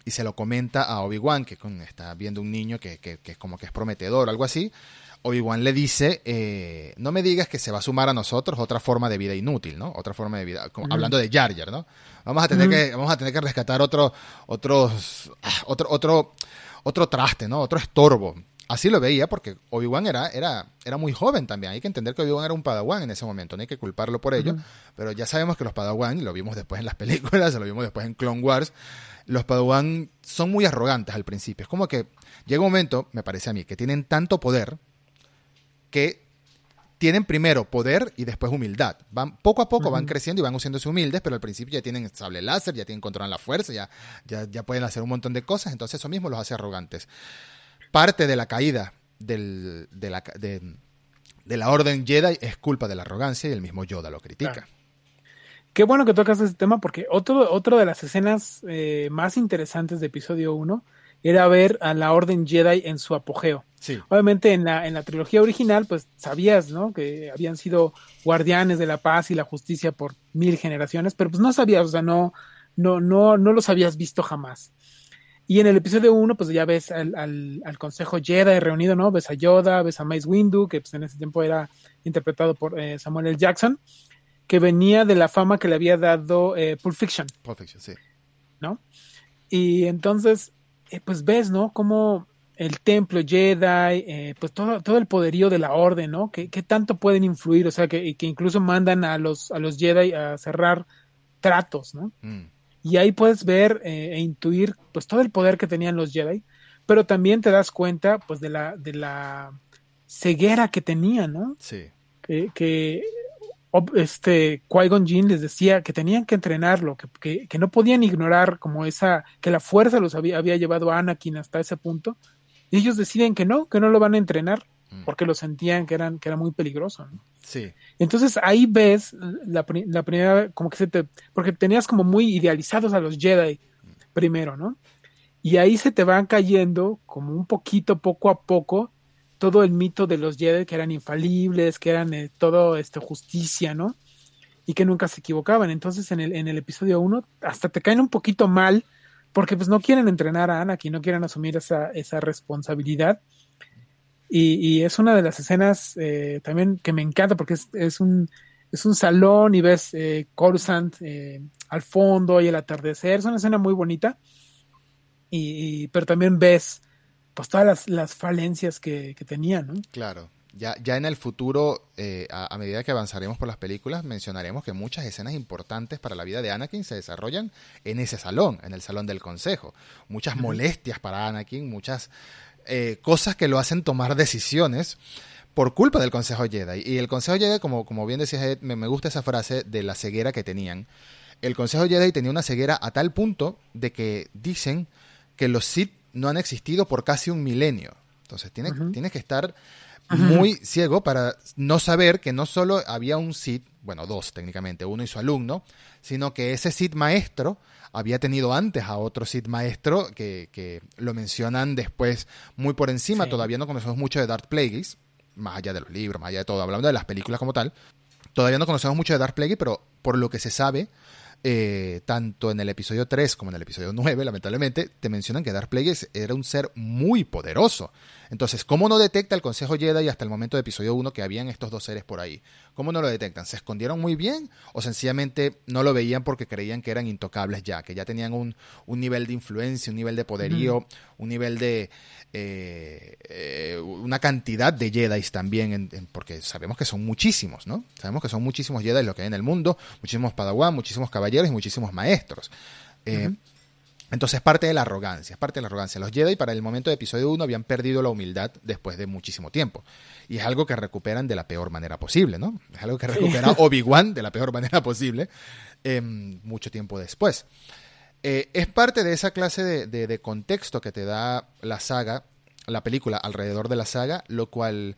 y se lo comenta a Obi-Wan, que está viendo un niño que, que, que, como que es prometedor, algo así, Obi-Wan le dice, eh, no me digas que se va a sumar a nosotros otra forma de vida inútil, ¿no? Otra forma de vida, hablando de Jar Jar, ¿no? Vamos a tener que, vamos a tener que rescatar otro, otros, ah, otro, otro, otro traste, ¿no? Otro estorbo. Así lo veía porque Obi-Wan era, era, era muy joven también. Hay que entender que Obi-Wan era un padawan en ese momento, no hay que culparlo por ello. Pero ya sabemos que los padawan, y lo vimos después en las películas, [LAUGHS] lo vimos después en Clone Wars, los padawan son muy arrogantes al principio. Es como que llega un momento, me parece a mí, que tienen tanto poder que tienen primero poder y después humildad. Van, poco a poco van creciendo y van haciéndose humildes, pero al principio ya tienen sable láser, ya tienen control la fuerza, ya, ya, pueden hacer un montón de cosas, entonces eso mismo los hace arrogantes. Parte de la caída de, la, de, la Orden Jedi es culpa de la arrogancia y el mismo Yoda lo critica. Qué bueno que tocas ese tema porque otro, otro de las escenas eh, más interesantes de episodio 1 era ver a la Orden Jedi en su apogeo. Obviamente en la, en la trilogía original, pues sabías, ¿no? Que habían sido guardianes de la paz y la justicia por mil generaciones, pero pues no sabías, o sea, no, no, no, no los habías visto jamás. Y en el episodio 1, pues ya ves al, al, Consejo Jedi reunido, ¿no? Ves a Yoda, ves a Mace Windu, que pues en ese tiempo era interpretado por eh, Samuel L. Jackson, que venía de la fama que le había dado eh, Pulp Fiction. Pulp Fiction, sí. ¿No? Y entonces, eh, pues ves, ¿no? Cómo el templo Jedi, eh, pues todo, todo el poderío de la orden, ¿no? ¿Qué, tanto pueden influir? O sea, que, que, incluso mandan a los, a los Jedi a cerrar tratos, ¿no? Mm. Y ahí puedes ver eh, e intuir, pues, todo el poder que tenían los Jedi, pero también te das cuenta, pues, de la, de la ceguera que tenían, ¿no? Sí. Que, que este Qui-Gon Jinn les decía que tenían que entrenarlo, que, que, no podían ignorar como esa, que la fuerza los había, había llevado a Anakin hasta ese punto, y ellos deciden que no, que no lo van a entrenar, mm. porque lo sentían que, eran, que era muy peligroso. Sí. Entonces ahí ves la, la, primera, como que se te, porque tenías como muy idealizados a los Jedi primero, ¿no? Y ahí se te van cayendo como un poquito, poco a poco, todo el mito de los Jedi que eran infalibles, que eran eh, todo esto justicia, ¿no? Y que nunca se equivocaban. Entonces en el, en el episodio 1 hasta te caen un poquito mal porque pues no quieren entrenar a Anakin, no quieren asumir esa, esa responsabilidad. Y, es una de las escenas eh, también que me encanta porque es, es, un, es un salón y ves eh, Coruscant eh, al fondo y el atardecer. Es una escena muy bonita. Y, pero también ves pues todas las, las falencias que, que tenían, ¿no? Claro ya, ya en el futuro, eh, a, medida que avanzaremos por las películas, mencionaremos que muchas escenas importantes para la vida de Anakin se desarrollan en ese salón, en el salón del consejo. Muchas molestias para Anakin, muchas eh, cosas que lo hacen tomar decisiones por culpa del Consejo Jedi. Y el Consejo Jedi, como, como bien decías, me, me gusta esa frase de la ceguera que tenían. El Consejo Jedi tenía una ceguera a tal punto de que dicen que los Sith no han existido por casi un milenio. Entonces tienes, tienes que estar muy ciego para no saber que no solo había un Sith, bueno, dos técnicamente, uno y su alumno, sino que ese Sith maestro había tenido antes a otro Sith maestro que, que lo mencionan después muy por encima, todavía no conocemos mucho de Darth Plagueis, más allá de los libros, más allá de todo, hablando de las películas como tal, todavía no conocemos mucho de Darth Plagueis, pero por lo que se sabe, eh, tanto en el episodio 3 como en el episodio 9, lamentablemente, te mencionan que Darth Plagueis era un ser muy poderoso. Entonces, ¿cómo no detecta el Consejo Jedi hasta el momento de episodio 1 que habían estos dos seres por ahí? ¿Cómo no lo detectan? ¿Se escondieron muy bien o sencillamente no lo veían porque creían que eran intocables ya, que ya tenían un, nivel de influencia, un nivel de poderío, un nivel de... Eh, eh, una cantidad de Jedi también, porque sabemos que son muchísimos, ¿no? Sabemos que son muchísimos Jedi lo que hay en el mundo, muchísimos Padawan, muchísimos caballeros y muchísimos maestros. Eh, entonces parte de la arrogancia, es parte de la arrogancia. Los Jedi para el momento de episodio 1 habían perdido la humildad después de muchísimo tiempo. Y es algo que recuperan de la peor manera posible, ¿no? Es algo que recupera [LAUGHS] Obi-Wan de la peor manera posible em, mucho tiempo después. Eh, es parte de esa clase de contexto que te da la saga, la película alrededor de la saga, lo cual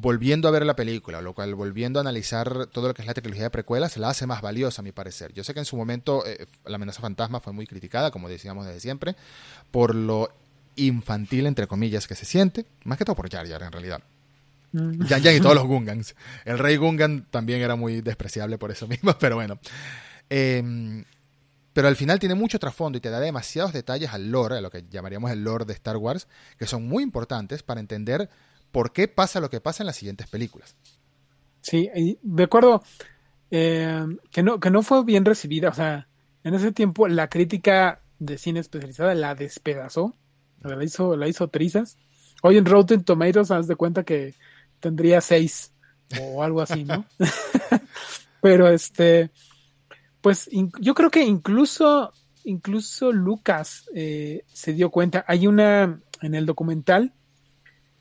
volviendo a ver la película, lo cual volviendo a analizar todo lo que es la trilogía de precuelas, la hace más valiosa a mi parecer. Yo sé que en su momento eh, la amenaza fantasma fue muy criticada, como decíamos desde siempre, por lo infantil, entre comillas, que se siente, más que todo por Jar Jar en realidad. Mm. Jan Jan y todos los [LAUGHS] Gungans. El rey Gungan también era muy despreciable por eso mismo, [LAUGHS] pero bueno. Em, pero al final tiene mucho trasfondo y te da demasiados detalles al lore, a lo que llamaríamos el lore de Star Wars, que son muy importantes para entender por qué pasa lo que pasa en las siguientes películas. Sí, y de acuerdo eh, que, no, que no fue bien recibida, o sea, en ese tiempo la crítica de cine especializada la despedazó, la hizo, la hizo trizas. Hoy en Rotten Tomatoes, haz de cuenta que tendría seis o algo así, ¿no? [LAUGHS] Pero este, pues yo creo que incluso, incluso Lucas eh, se dio cuenta. Hay una, en el documental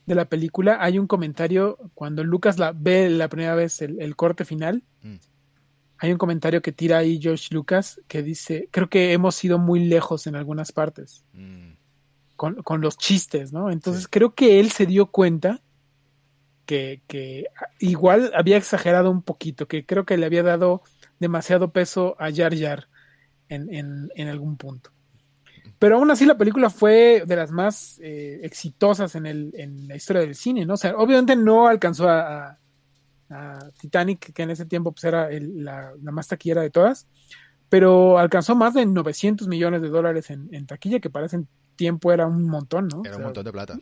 de la película, hay un comentario cuando Lucas la ve la primera vez el, corte final. Mm. Hay un comentario que tira ahí Josh Lucas que dice, creo que hemos ido muy lejos en algunas partes. Mm. Con, con, los chistes, ¿no? Entonces creo que él se dio cuenta que, igual había exagerado un poquito, que creo que le había dado demasiado peso a Jar Jar en, en, algún punto. Pero aún así la película fue de las más eh, exitosas en, el, en la historia del cine, ¿no? O sea, obviamente no alcanzó a, Titanic, que en ese tiempo pues, era la, más taquillera de todas, pero alcanzó más de 900 millones de dólares en, taquilla, que para ese tiempo era un montón, ¿no? Era un montón de plata.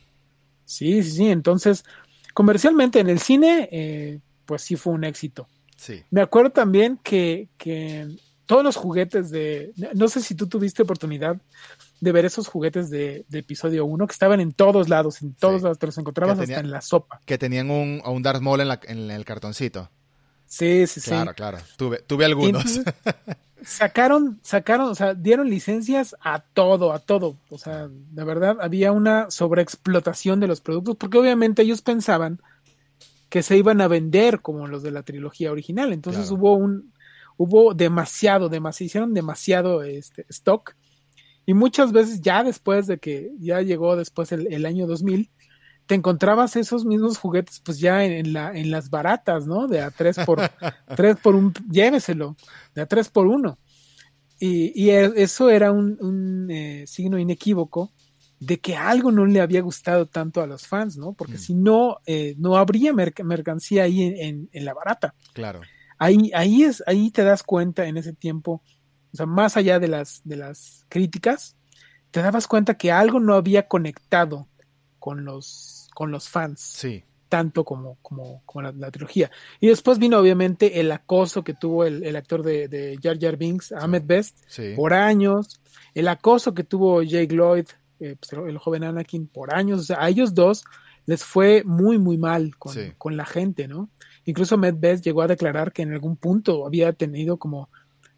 Sí, sí, sí. Entonces, comercialmente en el cine, eh, pues sí fue un éxito. Sí. Me acuerdo también que, todos los juguetes de, no sé si tú tuviste oportunidad de ver esos juguetes de, episodio 1 que estaban en todos lados, en todos lados, te los encontrabas hasta en la sopa. Que tenían un, un Darth Maul en, el cartoncito. Sí, sí, sí. Claro, claro. Tuve, tuve algunos. sacaron, sacaron, o sea, dieron licencias a todo, a todo. O sea, de verdad había una sobreexplotación de los productos, porque obviamente ellos pensaban que se iban a vender como los de la trilogía original. Entonces hubo un, hubo demasiado, demasiado, hicieron demasiado este, stock. Y muchas veces ya después de que ya llegó después el, el año 2000, te encontrabas esos mismos juguetes pues ya en, la, en las baratas, ¿no? De a tres por, [LAUGHS] tres por un, lléveselo, de a tres por uno. Y, y e, eso era un, un eh, signo inequívoco de que algo no le había gustado tanto a los fans, ¿no? Porque mm. si no, eh, no habría mercancía ahí en, en, la barata. Claro. Ahí, ahí, es, ahí te das cuenta en ese tiempo, o sea, más allá de las, de las críticas, te dabas cuenta que algo no había conectado con los con los fans. Sí. Tanto como, como, como la, trilogía. Y después vino, obviamente, el acoso que tuvo el, actor de, de, Jar Jar Binks, Ahmed Best, por años. El acoso que tuvo Jake Lloyd, eh, pues, el, joven Anakin, por años. O sea, a ellos dos les fue muy, muy mal con, con la gente, ¿no? Incluso Ahmed Best llegó a declarar que en algún punto había tenido como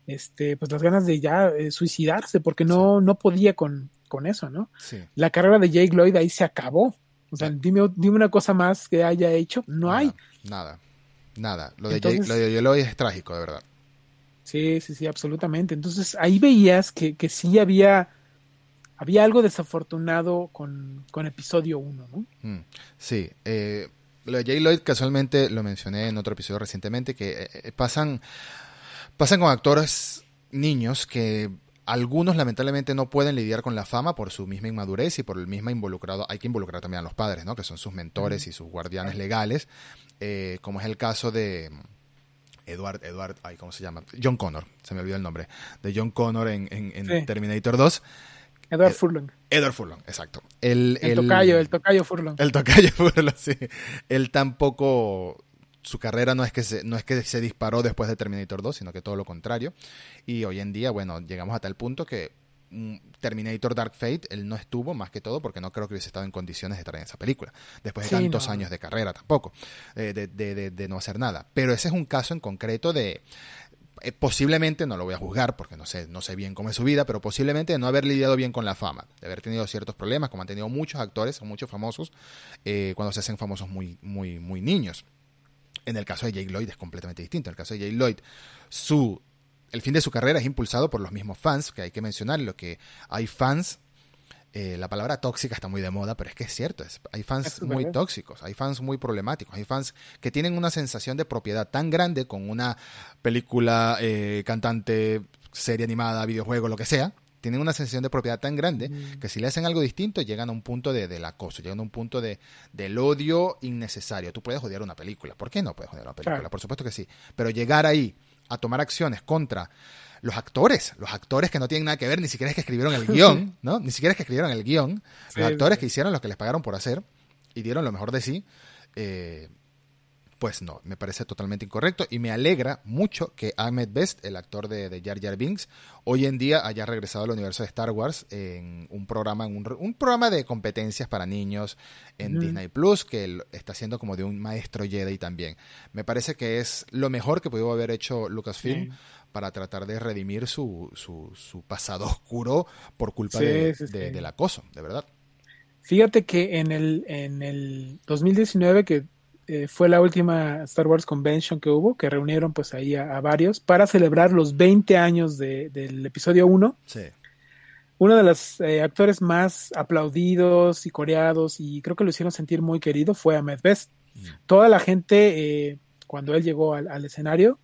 este, pues las ganas de ya eh, suicidarse porque no, no podía con, con eso, ¿no? La carrera de Jake Lloyd ahí se acabó. O sea, dime, dime una cosa más que haya hecho. No hay. Nada, nada. Lo de, Jake, lo de es trágico, de verdad. Sí, sí, sí, absolutamente. Entonces ahí veías que, que sí había, había algo desafortunado con, con episodio 1, ¿no? Mm, sí. Eh, lo de J. Lloyd casualmente lo mencioné en otro episodio recientemente, que eh, pasan, pasan con actores niños que algunos lamentablemente no pueden lidiar con la fama por su misma inmadurez y por el mismo involucrado. Hay que involucrar también a los padres, ¿no? Que son sus mentores y sus guardianes legales, eh, como es el caso de Edward, Edward, ay, ¿cómo se llama? John Connor, se me olvidó el nombre, de John Connor en, Terminator 2. Edward Furlong. Edward Furlong, exacto. El, el, tocayo, el tocayo Furlong. El tocayo [LAUGHS] Furlong, sí. Él tampoco su carrera no es que se, no es que se disparó después de Terminator 2, sino que todo lo contrario. Y hoy en día, bueno, llegamos a tal punto que mm, Terminator Dark Fate, él no estuvo más que todo porque no creo que hubiese estado en condiciones de estar en esa película. Después de tantos años de carrera tampoco, eh, de, de, de, no hacer nada. Pero ese es un caso en concreto de, eh, posiblemente, no lo voy a juzgar porque no sé, no sé bien cómo es su vida, pero posiblemente de no haber lidiado bien con la fama, de haber tenido ciertos problemas, como han tenido muchos actores, muchos famosos, eh, cuando se hacen famosos muy, muy, muy niños. En el caso de Jake Lloyd es completamente distinto. En el caso de Jake Lloyd, su, el fin de su carrera es impulsado por los mismos fans, que hay que mencionar, lo que hay fans eh, la palabra tóxica está muy de moda, pero es que es cierto, hay fans muy tóxicos, hay fans muy problemáticos, hay fans que tienen una sensación de propiedad tan grande con una película, eh, cantante, serie animada, videojuego, lo que sea, tienen una sensación de propiedad tan grande mm. que si le hacen algo distinto llegan a un punto de, del acoso, llegan a un punto de, del odio innecesario. Tú puedes odiar una película, ¿por qué no puedes odiar una película? Por supuesto que sí, pero llegar ahí a tomar acciones contra los actores, los actores que no tienen nada que ver, ni siquiera es que escribieron el [LAUGHS] guion, ¿no? Ni siquiera es que escribieron el guion, los actores que hicieron lo que les pagaron por hacer y dieron lo mejor de sí, eh, pues no, me parece totalmente incorrecto y me alegra mucho que Ahmed Best, el actor de, de Jar Jar Binks, hoy en día haya regresado al universo de Star Wars en un programa, en un, programa de competencias para niños en Disney Plus, que está haciendo como de un maestro Jedi también. Me parece que es lo mejor que pudo haber hecho Lucasfilm. para tratar de redimir su, su, pasado oscuro por culpa del acoso, de verdad. Fíjate que en el, en el 2019, que eh, fue la última Star Wars Convention que hubo, que reunieron pues ahí a, varios para celebrar los 20 años del episodio 1. Sí. Uno de los eh, actores más aplaudidos y coreados y creo que lo hicieron sentir muy querido fue Ahmed Best. Mm. Toda la gente, eh, cuando él llegó al, escenario,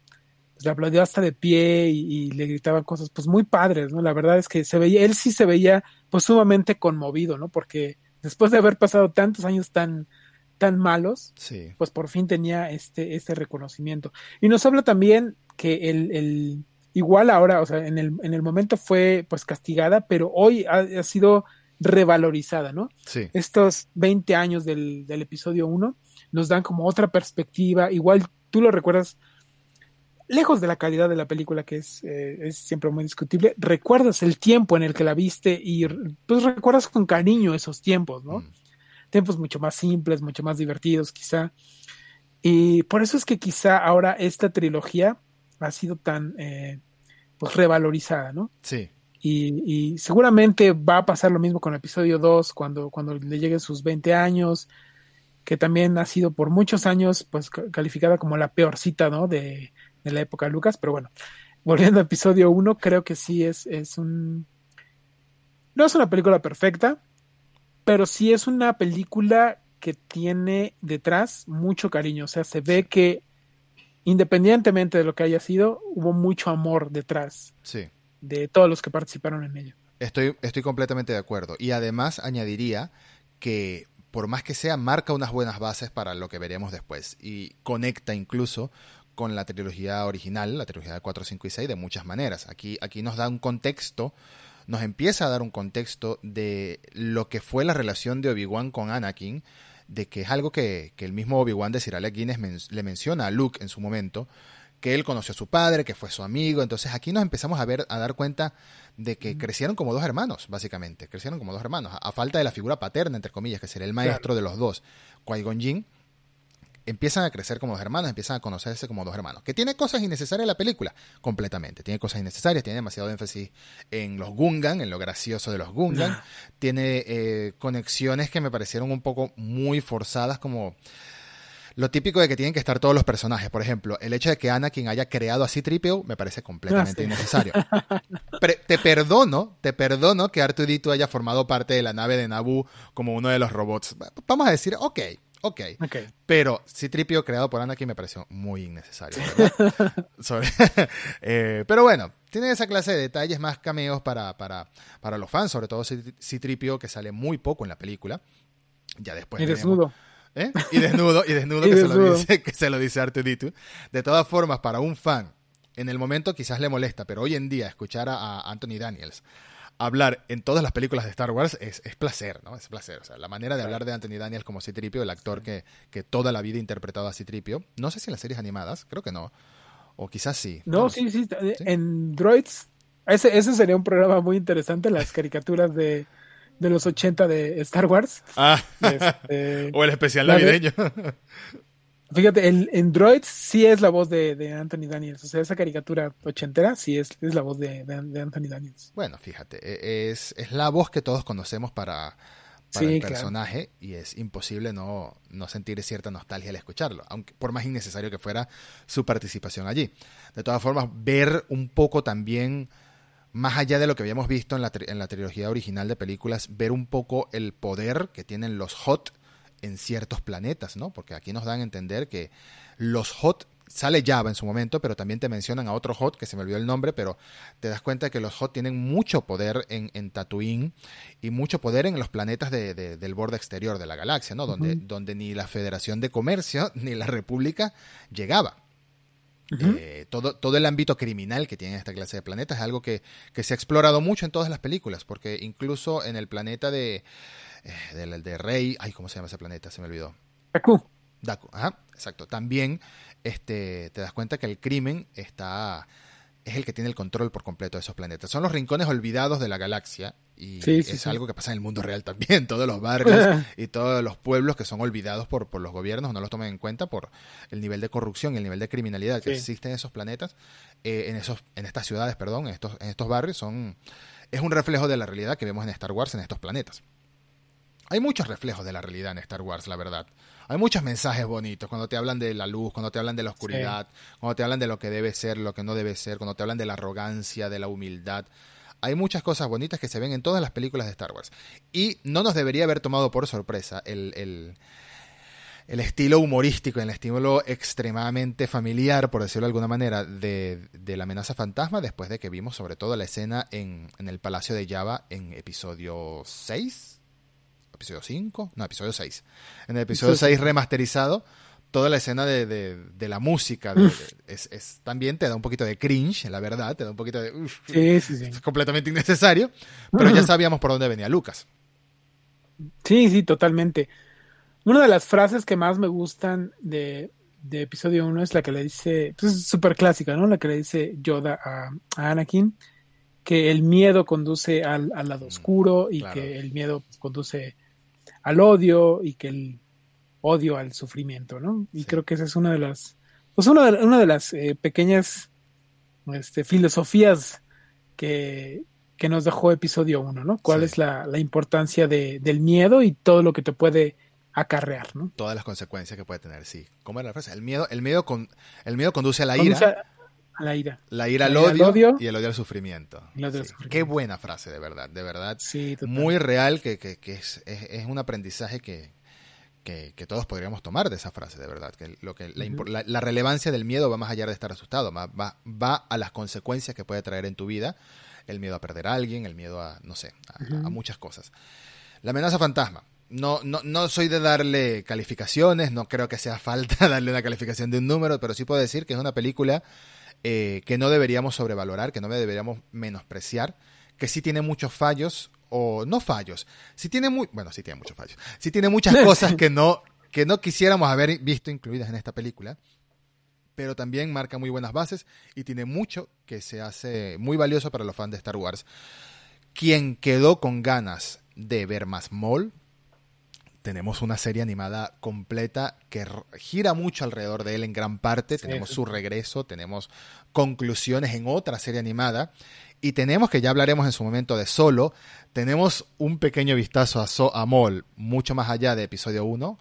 pues, le aplaudió hasta de pie y, le gritaban cosas pues muy padres, ¿no? La verdad es que se veía, él sí se veía pues sumamente conmovido, ¿no? Porque después de haber pasado tantos años tan, tan malos, pues por fin tenía este, este reconocimiento. Y nos habla también que el, el igual ahora, o sea, en el, en el momento fue pues castigada, pero hoy ha, sido revalorizada, ¿no? Sí. Estos 20 años del, del episodio 1 nos dan como otra perspectiva, igual tú lo recuerdas lejos de la calidad de la película, que es, eh, es, siempre muy discutible, recuerdas el tiempo en el que la viste y pues recuerdas con cariño esos tiempos, ¿no? Mm tiempos mucho más simples, mucho más divertidos quizá. Y por eso es que quizá ahora esta trilogía ha sido tan eh, pues revalorizada, ¿no? Sí. Y, seguramente va a pasar lo mismo con el episodio 2 cuando, cuando le lleguen sus 20 años, que también ha sido por muchos años pues calificada como la peorcita, ¿no? De, de la época de Lucas, pero bueno, volviendo al episodio 1, creo que sí es, es un... No es una película perfecta, pero sí es una película que tiene detrás mucho cariño, o sea, se ve que independientemente de lo que haya sido, hubo mucho amor detrás sí. de todos los que participaron en ella. Estoy, estoy completamente de acuerdo. Y además añadiría que por más que sea, marca unas buenas bases para lo que veremos después y conecta incluso con la trilogía original, la trilogía de 4, 5 y 6, de muchas maneras. Aquí, aquí nos da un contexto nos empieza a dar un contexto de lo que fue la relación de Obi-Wan con Anakin, de que es algo que, el mismo Obi-Wan de Sir Alec Guinness le menciona a Luke en su momento, que él conoció a su padre, que fue su amigo, entonces aquí nos empezamos a ver, a dar cuenta de que crecieron como dos hermanos, básicamente, crecieron como dos hermanos, a, falta de la figura paterna, entre comillas, que sería el maestro de los dos, Qui-Gon Jinn, empiezan a crecer como dos hermanos, empiezan a conocerse como dos hermanos. Que tiene cosas innecesarias la película, completamente. Tiene cosas innecesarias, tiene demasiado énfasis en los Gungan, en lo gracioso de los Gungan. tiene eh, conexiones que me parecieron un poco muy forzadas, como lo típico de que tienen que estar todos los personajes. Por ejemplo, el hecho de que Anakin haya creado a C-3PO me parece completamente ah, innecesario. [LAUGHS] te perdono, te perdono que Artudito haya formado parte de la nave de Naboo como uno de los robots. Vamos a decir, ok, ok. Pero Citripio creado por Anakin me pareció muy innecesario. [LAUGHS] [LAUGHS] Eh, pero bueno, tiene esa clase de detalles más cameos para, para, para los fans, sobre todo Citripio, que sale muy poco en la película. Ya después. Y desnudo. ¿Eh? Y desnudo, y desnudo, [LAUGHS] que, Se lo dice, que se lo dice De todas formas, para un fan, en el momento quizás le molesta, pero hoy en día escuchar a Anthony Daniels hablar en todas las películas de Star Wars es, placer, ¿no? Es placer. O sea, la manera de hablar de Anthony Daniels como Citripio, el actor que, que toda la vida ha interpretado a Citripio, no sé si en las series animadas, creo que no. O quizás sí. No, sí, sí, En Droids, ese, ese sería un programa muy interesante, las [LAUGHS] caricaturas de, de los 80 de Star Wars. Ah, este, [LAUGHS] o el especial navideño. Fíjate, el, en Droids sí es la voz de, Anthony Daniels. O sea, esa caricatura ochentera sí es, es la voz de, Anthony Daniels. Bueno, fíjate, e, es, es la voz que todos conocemos para, el personaje y es imposible no, no sentir cierta nostalgia al escucharlo, aunque por más innecesario que fuera su participación allí. De todas formas, ver un poco también, más allá de lo que habíamos visto en la, en la trilogía original de películas, ver un poco el poder que tienen los HOT en ciertos planetas, ¿no? Porque aquí nos dan a entender que los hot sale Java en su momento, pero también te mencionan a otro hot que se me olvidó el nombre, pero te das cuenta de que los hot tienen mucho poder en, en Tatooine y mucho poder en los planetas de, del borde exterior de la galaxia, ¿no? Donde, donde ni la Federación de Comercio [LAUGHS] ni la República llegaba. Eh, todo, todo el ámbito criminal que tiene esta clase de planetas es algo que, se ha explorado mucho en todas las películas, porque incluso en el planeta de, eh, de, Rey, ay, ¿cómo se llama ese planeta? Se me olvidó. Daku. Daku, ajá, exacto. También este, te das cuenta que el crimen está es el que tiene el control por completo de esos planetas. Son los rincones olvidados de la galaxia y es algo que pasa en el mundo real también. [LAUGHS] Todos los barrios [LAUGHS] y todos los pueblos que son olvidados por, por los gobiernos no los toman en cuenta por el nivel de corrupción y el nivel de criminalidad que existe en esos planetas, eh, en esos, en estas ciudades, perdón, en estos, en estos barrios son es un reflejo de la realidad que vemos en Star Wars en estos planetas. Hay muchos reflejos de la realidad en Star Wars, la verdad. Hay muchos mensajes bonitos cuando te hablan de la luz, cuando te hablan de la oscuridad, cuando te hablan de lo que debe ser, lo que no debe ser, cuando te hablan de la arrogancia, de la humildad. Hay muchas cosas bonitas que se ven en todas las películas de Star Wars. Y no nos debería haber tomado por sorpresa el, el, estilo humorístico, el estilo extremadamente familiar, por decirlo de alguna manera, de, de, la amenaza fantasma, después de que vimos sobre todo la escena en, en el Palacio de Java en episodio 6, episodio 5, no, episodio 6. En el episodio 6 remasterizado, toda la escena de, de, la música es, también te da un poquito de cringe, la verdad, te da un poquito de... sí, sí, sí. Es completamente innecesario, pero ya [CLEARS THROAT] sabíamos por dónde venía Lucas. Sí, sí, totalmente. Una de las frases que más me gustan de, de episodio 1 es la que le dice, pues es súper clásica, ¿no? La que le dice Yoda a, Anakin, que el miedo conduce al, lado mm, oscuro y que el miedo conduce al odio y que el odio al sufrimiento, ¿no? Y creo que esa es una de las, pues una de, una de las eh, pequeñas este, filosofías que, que, nos dejó episodio 1, ¿no? ¿Cuál es la, la importancia de, del miedo y todo lo que te puede acarrear, ¿no? Todas las consecuencias que puede tener, sí. ¿Cómo era la frase? El miedo, el miedo, con, el miedo conduce a la ira. A, la ira. La ira, al, odio, y el odio al sufrimiento. Qué buena frase, de verdad, de verdad. Sí, Muy real, que, que, que es, es, un aprendizaje que, que, todos podríamos tomar de esa frase, de verdad. Que lo que la, relevancia del miedo va más allá de estar asustado, va, va, a las consecuencias que puede traer en tu vida. El miedo a perder a alguien, el miedo a, no sé, a, muchas cosas. La amenaza fantasma. No, no, no soy de darle calificaciones, no creo que sea [LAUGHS] falta darle una calificación de un número, pero sí puedo decir que es una película eh, que no deberíamos sobrevalorar, que no deberíamos menospreciar, que sí tiene muchos fallos, o no fallos, sí tiene muy, bueno, sí tiene muchos fallos, sí tiene muchas [LAUGHS] cosas que no, que no quisiéramos haber visto incluidas en esta película, pero también marca muy buenas bases y tiene mucho que se hace muy valioso para los fans de Star Wars. Quien quedó con ganas de ver más Maul, tenemos una serie animada completa que gira mucho alrededor de él en gran parte. tenemos su regreso, tenemos conclusiones en otra serie animada. Y tenemos, que ya hablaremos en su momento de Solo, tenemos un pequeño vistazo a, so a Mol, mucho más allá de episodio 1,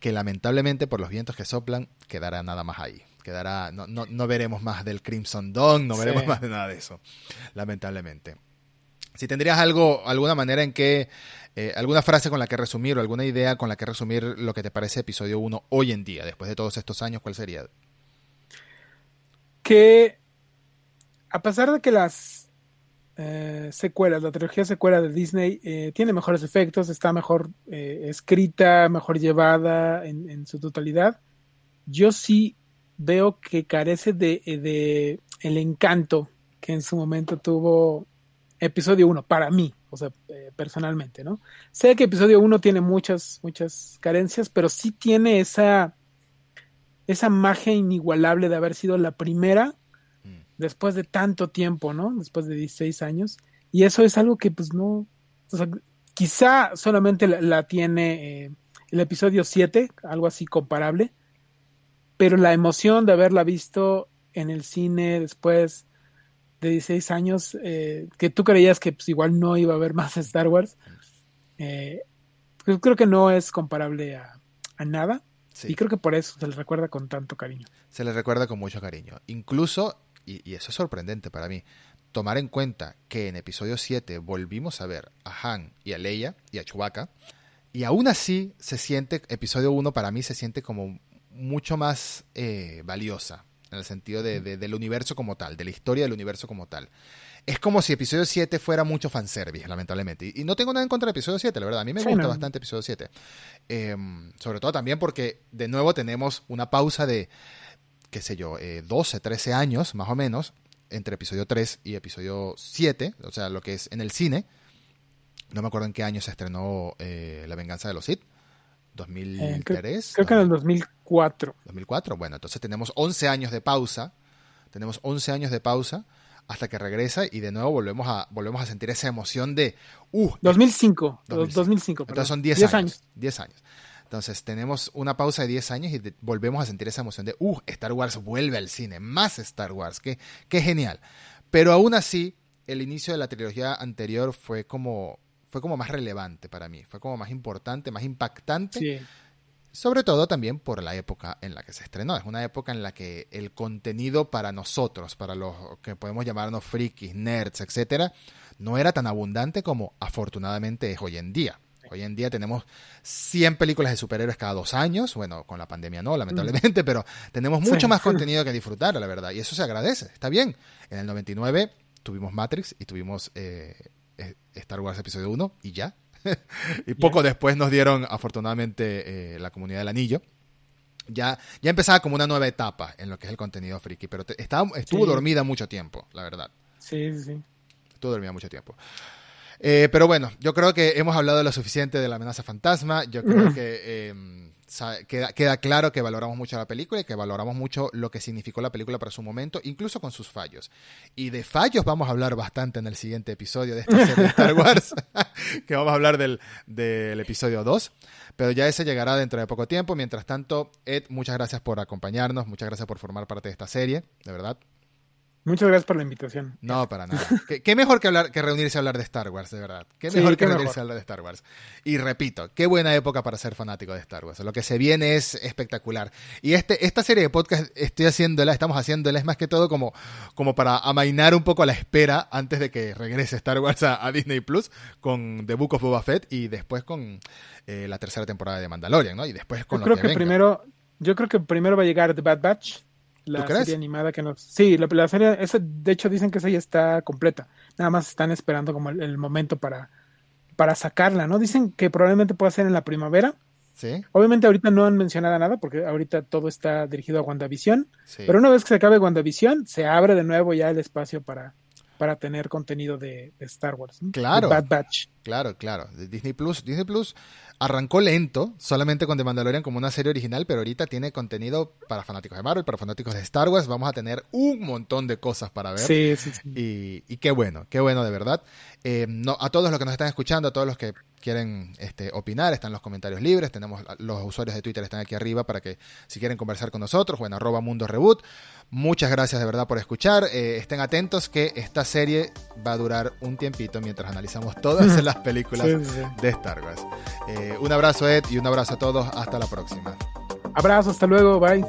que lamentablemente por los vientos que soplan quedará nada más ahí. Quedará, no, no, no veremos más del Crimson Dawn, no veremos más de nada de eso, lamentablemente. Si tendrías algo, alguna manera en que eh, ¿Alguna frase con la que resumir o alguna idea con la que resumir lo que te parece episodio 1 hoy en día, después de todos estos años? ¿Cuál sería? Que a pesar de que las eh, secuelas, la trilogía secuela de Disney eh, tiene mejores efectos, está mejor escrita, mejor llevada en, su totalidad, yo sí veo que carece de, de el encanto que en su momento tuvo episodio 1 para mí o sea, eh, personalmente, ¿no? Sé que episodio 1 tiene muchas, muchas carencias, pero sí tiene esa, esa magia inigualable de haber sido la primera mm. después de tanto tiempo, ¿no? Después de 16 años. Y eso es algo que pues no, o sea, quizá solamente la, tiene eh, el episodio 7, algo así comparable, pero la emoción de haberla visto en el cine después de 16 años, eh, que tú creías que pues, igual no iba a haber [LAUGHS] más Star Wars, eh, pues, creo que no es comparable a, nada. Y creo que por eso se le recuerda con tanto cariño. Se le recuerda con mucho cariño. Incluso, y, eso es sorprendente para mí, tomar en cuenta que en episodio 7 volvimos a ver a Han y a Leia y a Chewbacca, y aún así se siente, episodio 1 para mí se siente como mucho más eh, valiosa, en el sentido de, del universo como tal, de la historia del universo como tal. Es como si episodio 7 fuera mucho fanservice, lamentablemente. Y, no tengo nada en contra de episodio 7, la verdad. A mí me gusta bastante episodio 7. Em, sobre todo también porque, de nuevo, tenemos una pausa de qué sé yo, 12, 13 años más o menos, entre episodio 3 y episodio 7, o sea, lo que es en el cine. No me acuerdo en qué año se estrenó La venganza de los Sith. 2003. creo, que en el 2004. 2004, bueno, entonces tenemos 11 años de pausa. Tenemos 11 años de pausa hasta que regresa y de nuevo volvemos a, volvemos a sentir esa emoción de... Uh, 2005, 2005. Entonces son 10, años, 10 años. Entonces tenemos una pausa de 10 años y volvemos a sentir esa emoción de, uh, Star Wars vuelve al cine, más Star Wars, qué, qué genial. Pero aún así, el inicio de la trilogía anterior fue como, fue como más relevante para mí, fue como más importante, más impactante. Sí sobre todo también por la época en la que se estrenó. Es una época en la que el contenido para nosotros, para los que podemos llamarnos frikis, nerds, etcétera, no era tan abundante como afortunadamente es hoy en día. Hoy en día tenemos 100 películas de superhéroes cada dos años. Bueno, con la pandemia no, lamentablemente, pero tenemos mucho más [LAUGHS] contenido que disfrutar, la verdad. Y eso se agradece, está bien. En el 99 tuvimos Matrix y tuvimos eh, eh, Star Wars Episodio 1 y ya. [LAUGHS] y poco después nos dieron, afortunadamente, eh, la comunidad del anillo. Ya, ya empezaba como una nueva etapa en lo que es el contenido friki, pero estaba, estuvo dormida mucho tiempo, la verdad. Sí, sí. Estuvo dormida mucho tiempo. Eh, pero bueno, yo creo que hemos hablado lo suficiente de la amenaza fantasma. Yo creo [LAUGHS] que queda, queda, claro que valoramos mucho la película y que valoramos mucho lo que significó la película para su momento, incluso con sus fallos. Y de fallos vamos a hablar bastante en el siguiente episodio de esta serie de Star [LAUGHS] Wars, [LAUGHS] que vamos a hablar del, del episodio 2. Pero ya ese llegará dentro de poco tiempo. Mientras tanto, Ed, muchas gracias por acompañarnos, muchas gracias por formar parte de esta serie, de verdad. Muchas gracias por la invitación. No, para nada. ¿Qué, mejor que hablar que reunirse a hablar de Star Wars, de verdad. Qué mejor que reunirse a hablar de Star Wars. Y repito, qué buena época para ser fanático de Star Wars. Lo que se viene es espectacular. Y este, esta serie de podcast estoy haciéndola, estamos haciéndola, es más que todo como, como para amainar un poco la espera antes de que regrese Star Wars a, Disney Plus con The Book of Boba Fett y después con eh, la tercera temporada de Mandalorian, ¿no? Y después con yo creo que, primero, yo creo que primero va a llegar The Bad Batch la serie animada que nos. Sí, la, serie, esa, de hecho dicen que esa ya está completa. Nada más están esperando como el, momento para, para sacarla, ¿no? Dicen que probablemente pueda ser en la primavera. Sí. Obviamente ahorita no han mencionado nada porque ahorita todo está dirigido a WandaVision. Pero una vez que se acabe WandaVision, se abre de nuevo ya el espacio para, para tener contenido de, Star Wars. Claro. Bad Batch. Claro, claro. Disney Plus. Disney Plus arrancó lento, solamente con The Mandalorian como una serie original, pero ahorita tiene contenido para fanáticos de Marvel, para fanáticos de Star Wars. Vamos a tener un montón de cosas para ver. Sí, sí, sí. Y, qué bueno, qué bueno de verdad. Eh, no, a todos los que nos están escuchando, a todos los que quieren este, opinar, están los comentarios libres. Tenemos los usuarios de Twitter están aquí arriba para que si quieren conversar con nosotros o en arroba mundo reboot. Muchas gracias de verdad por escuchar. Eh, estén atentos que esta serie va a durar un tiempito mientras analizamos todas [LAUGHS] las películas de Star Wars. Eh, un abrazo Ed y un abrazo a todos. Hasta la próxima. Abrazo, hasta luego. Bye.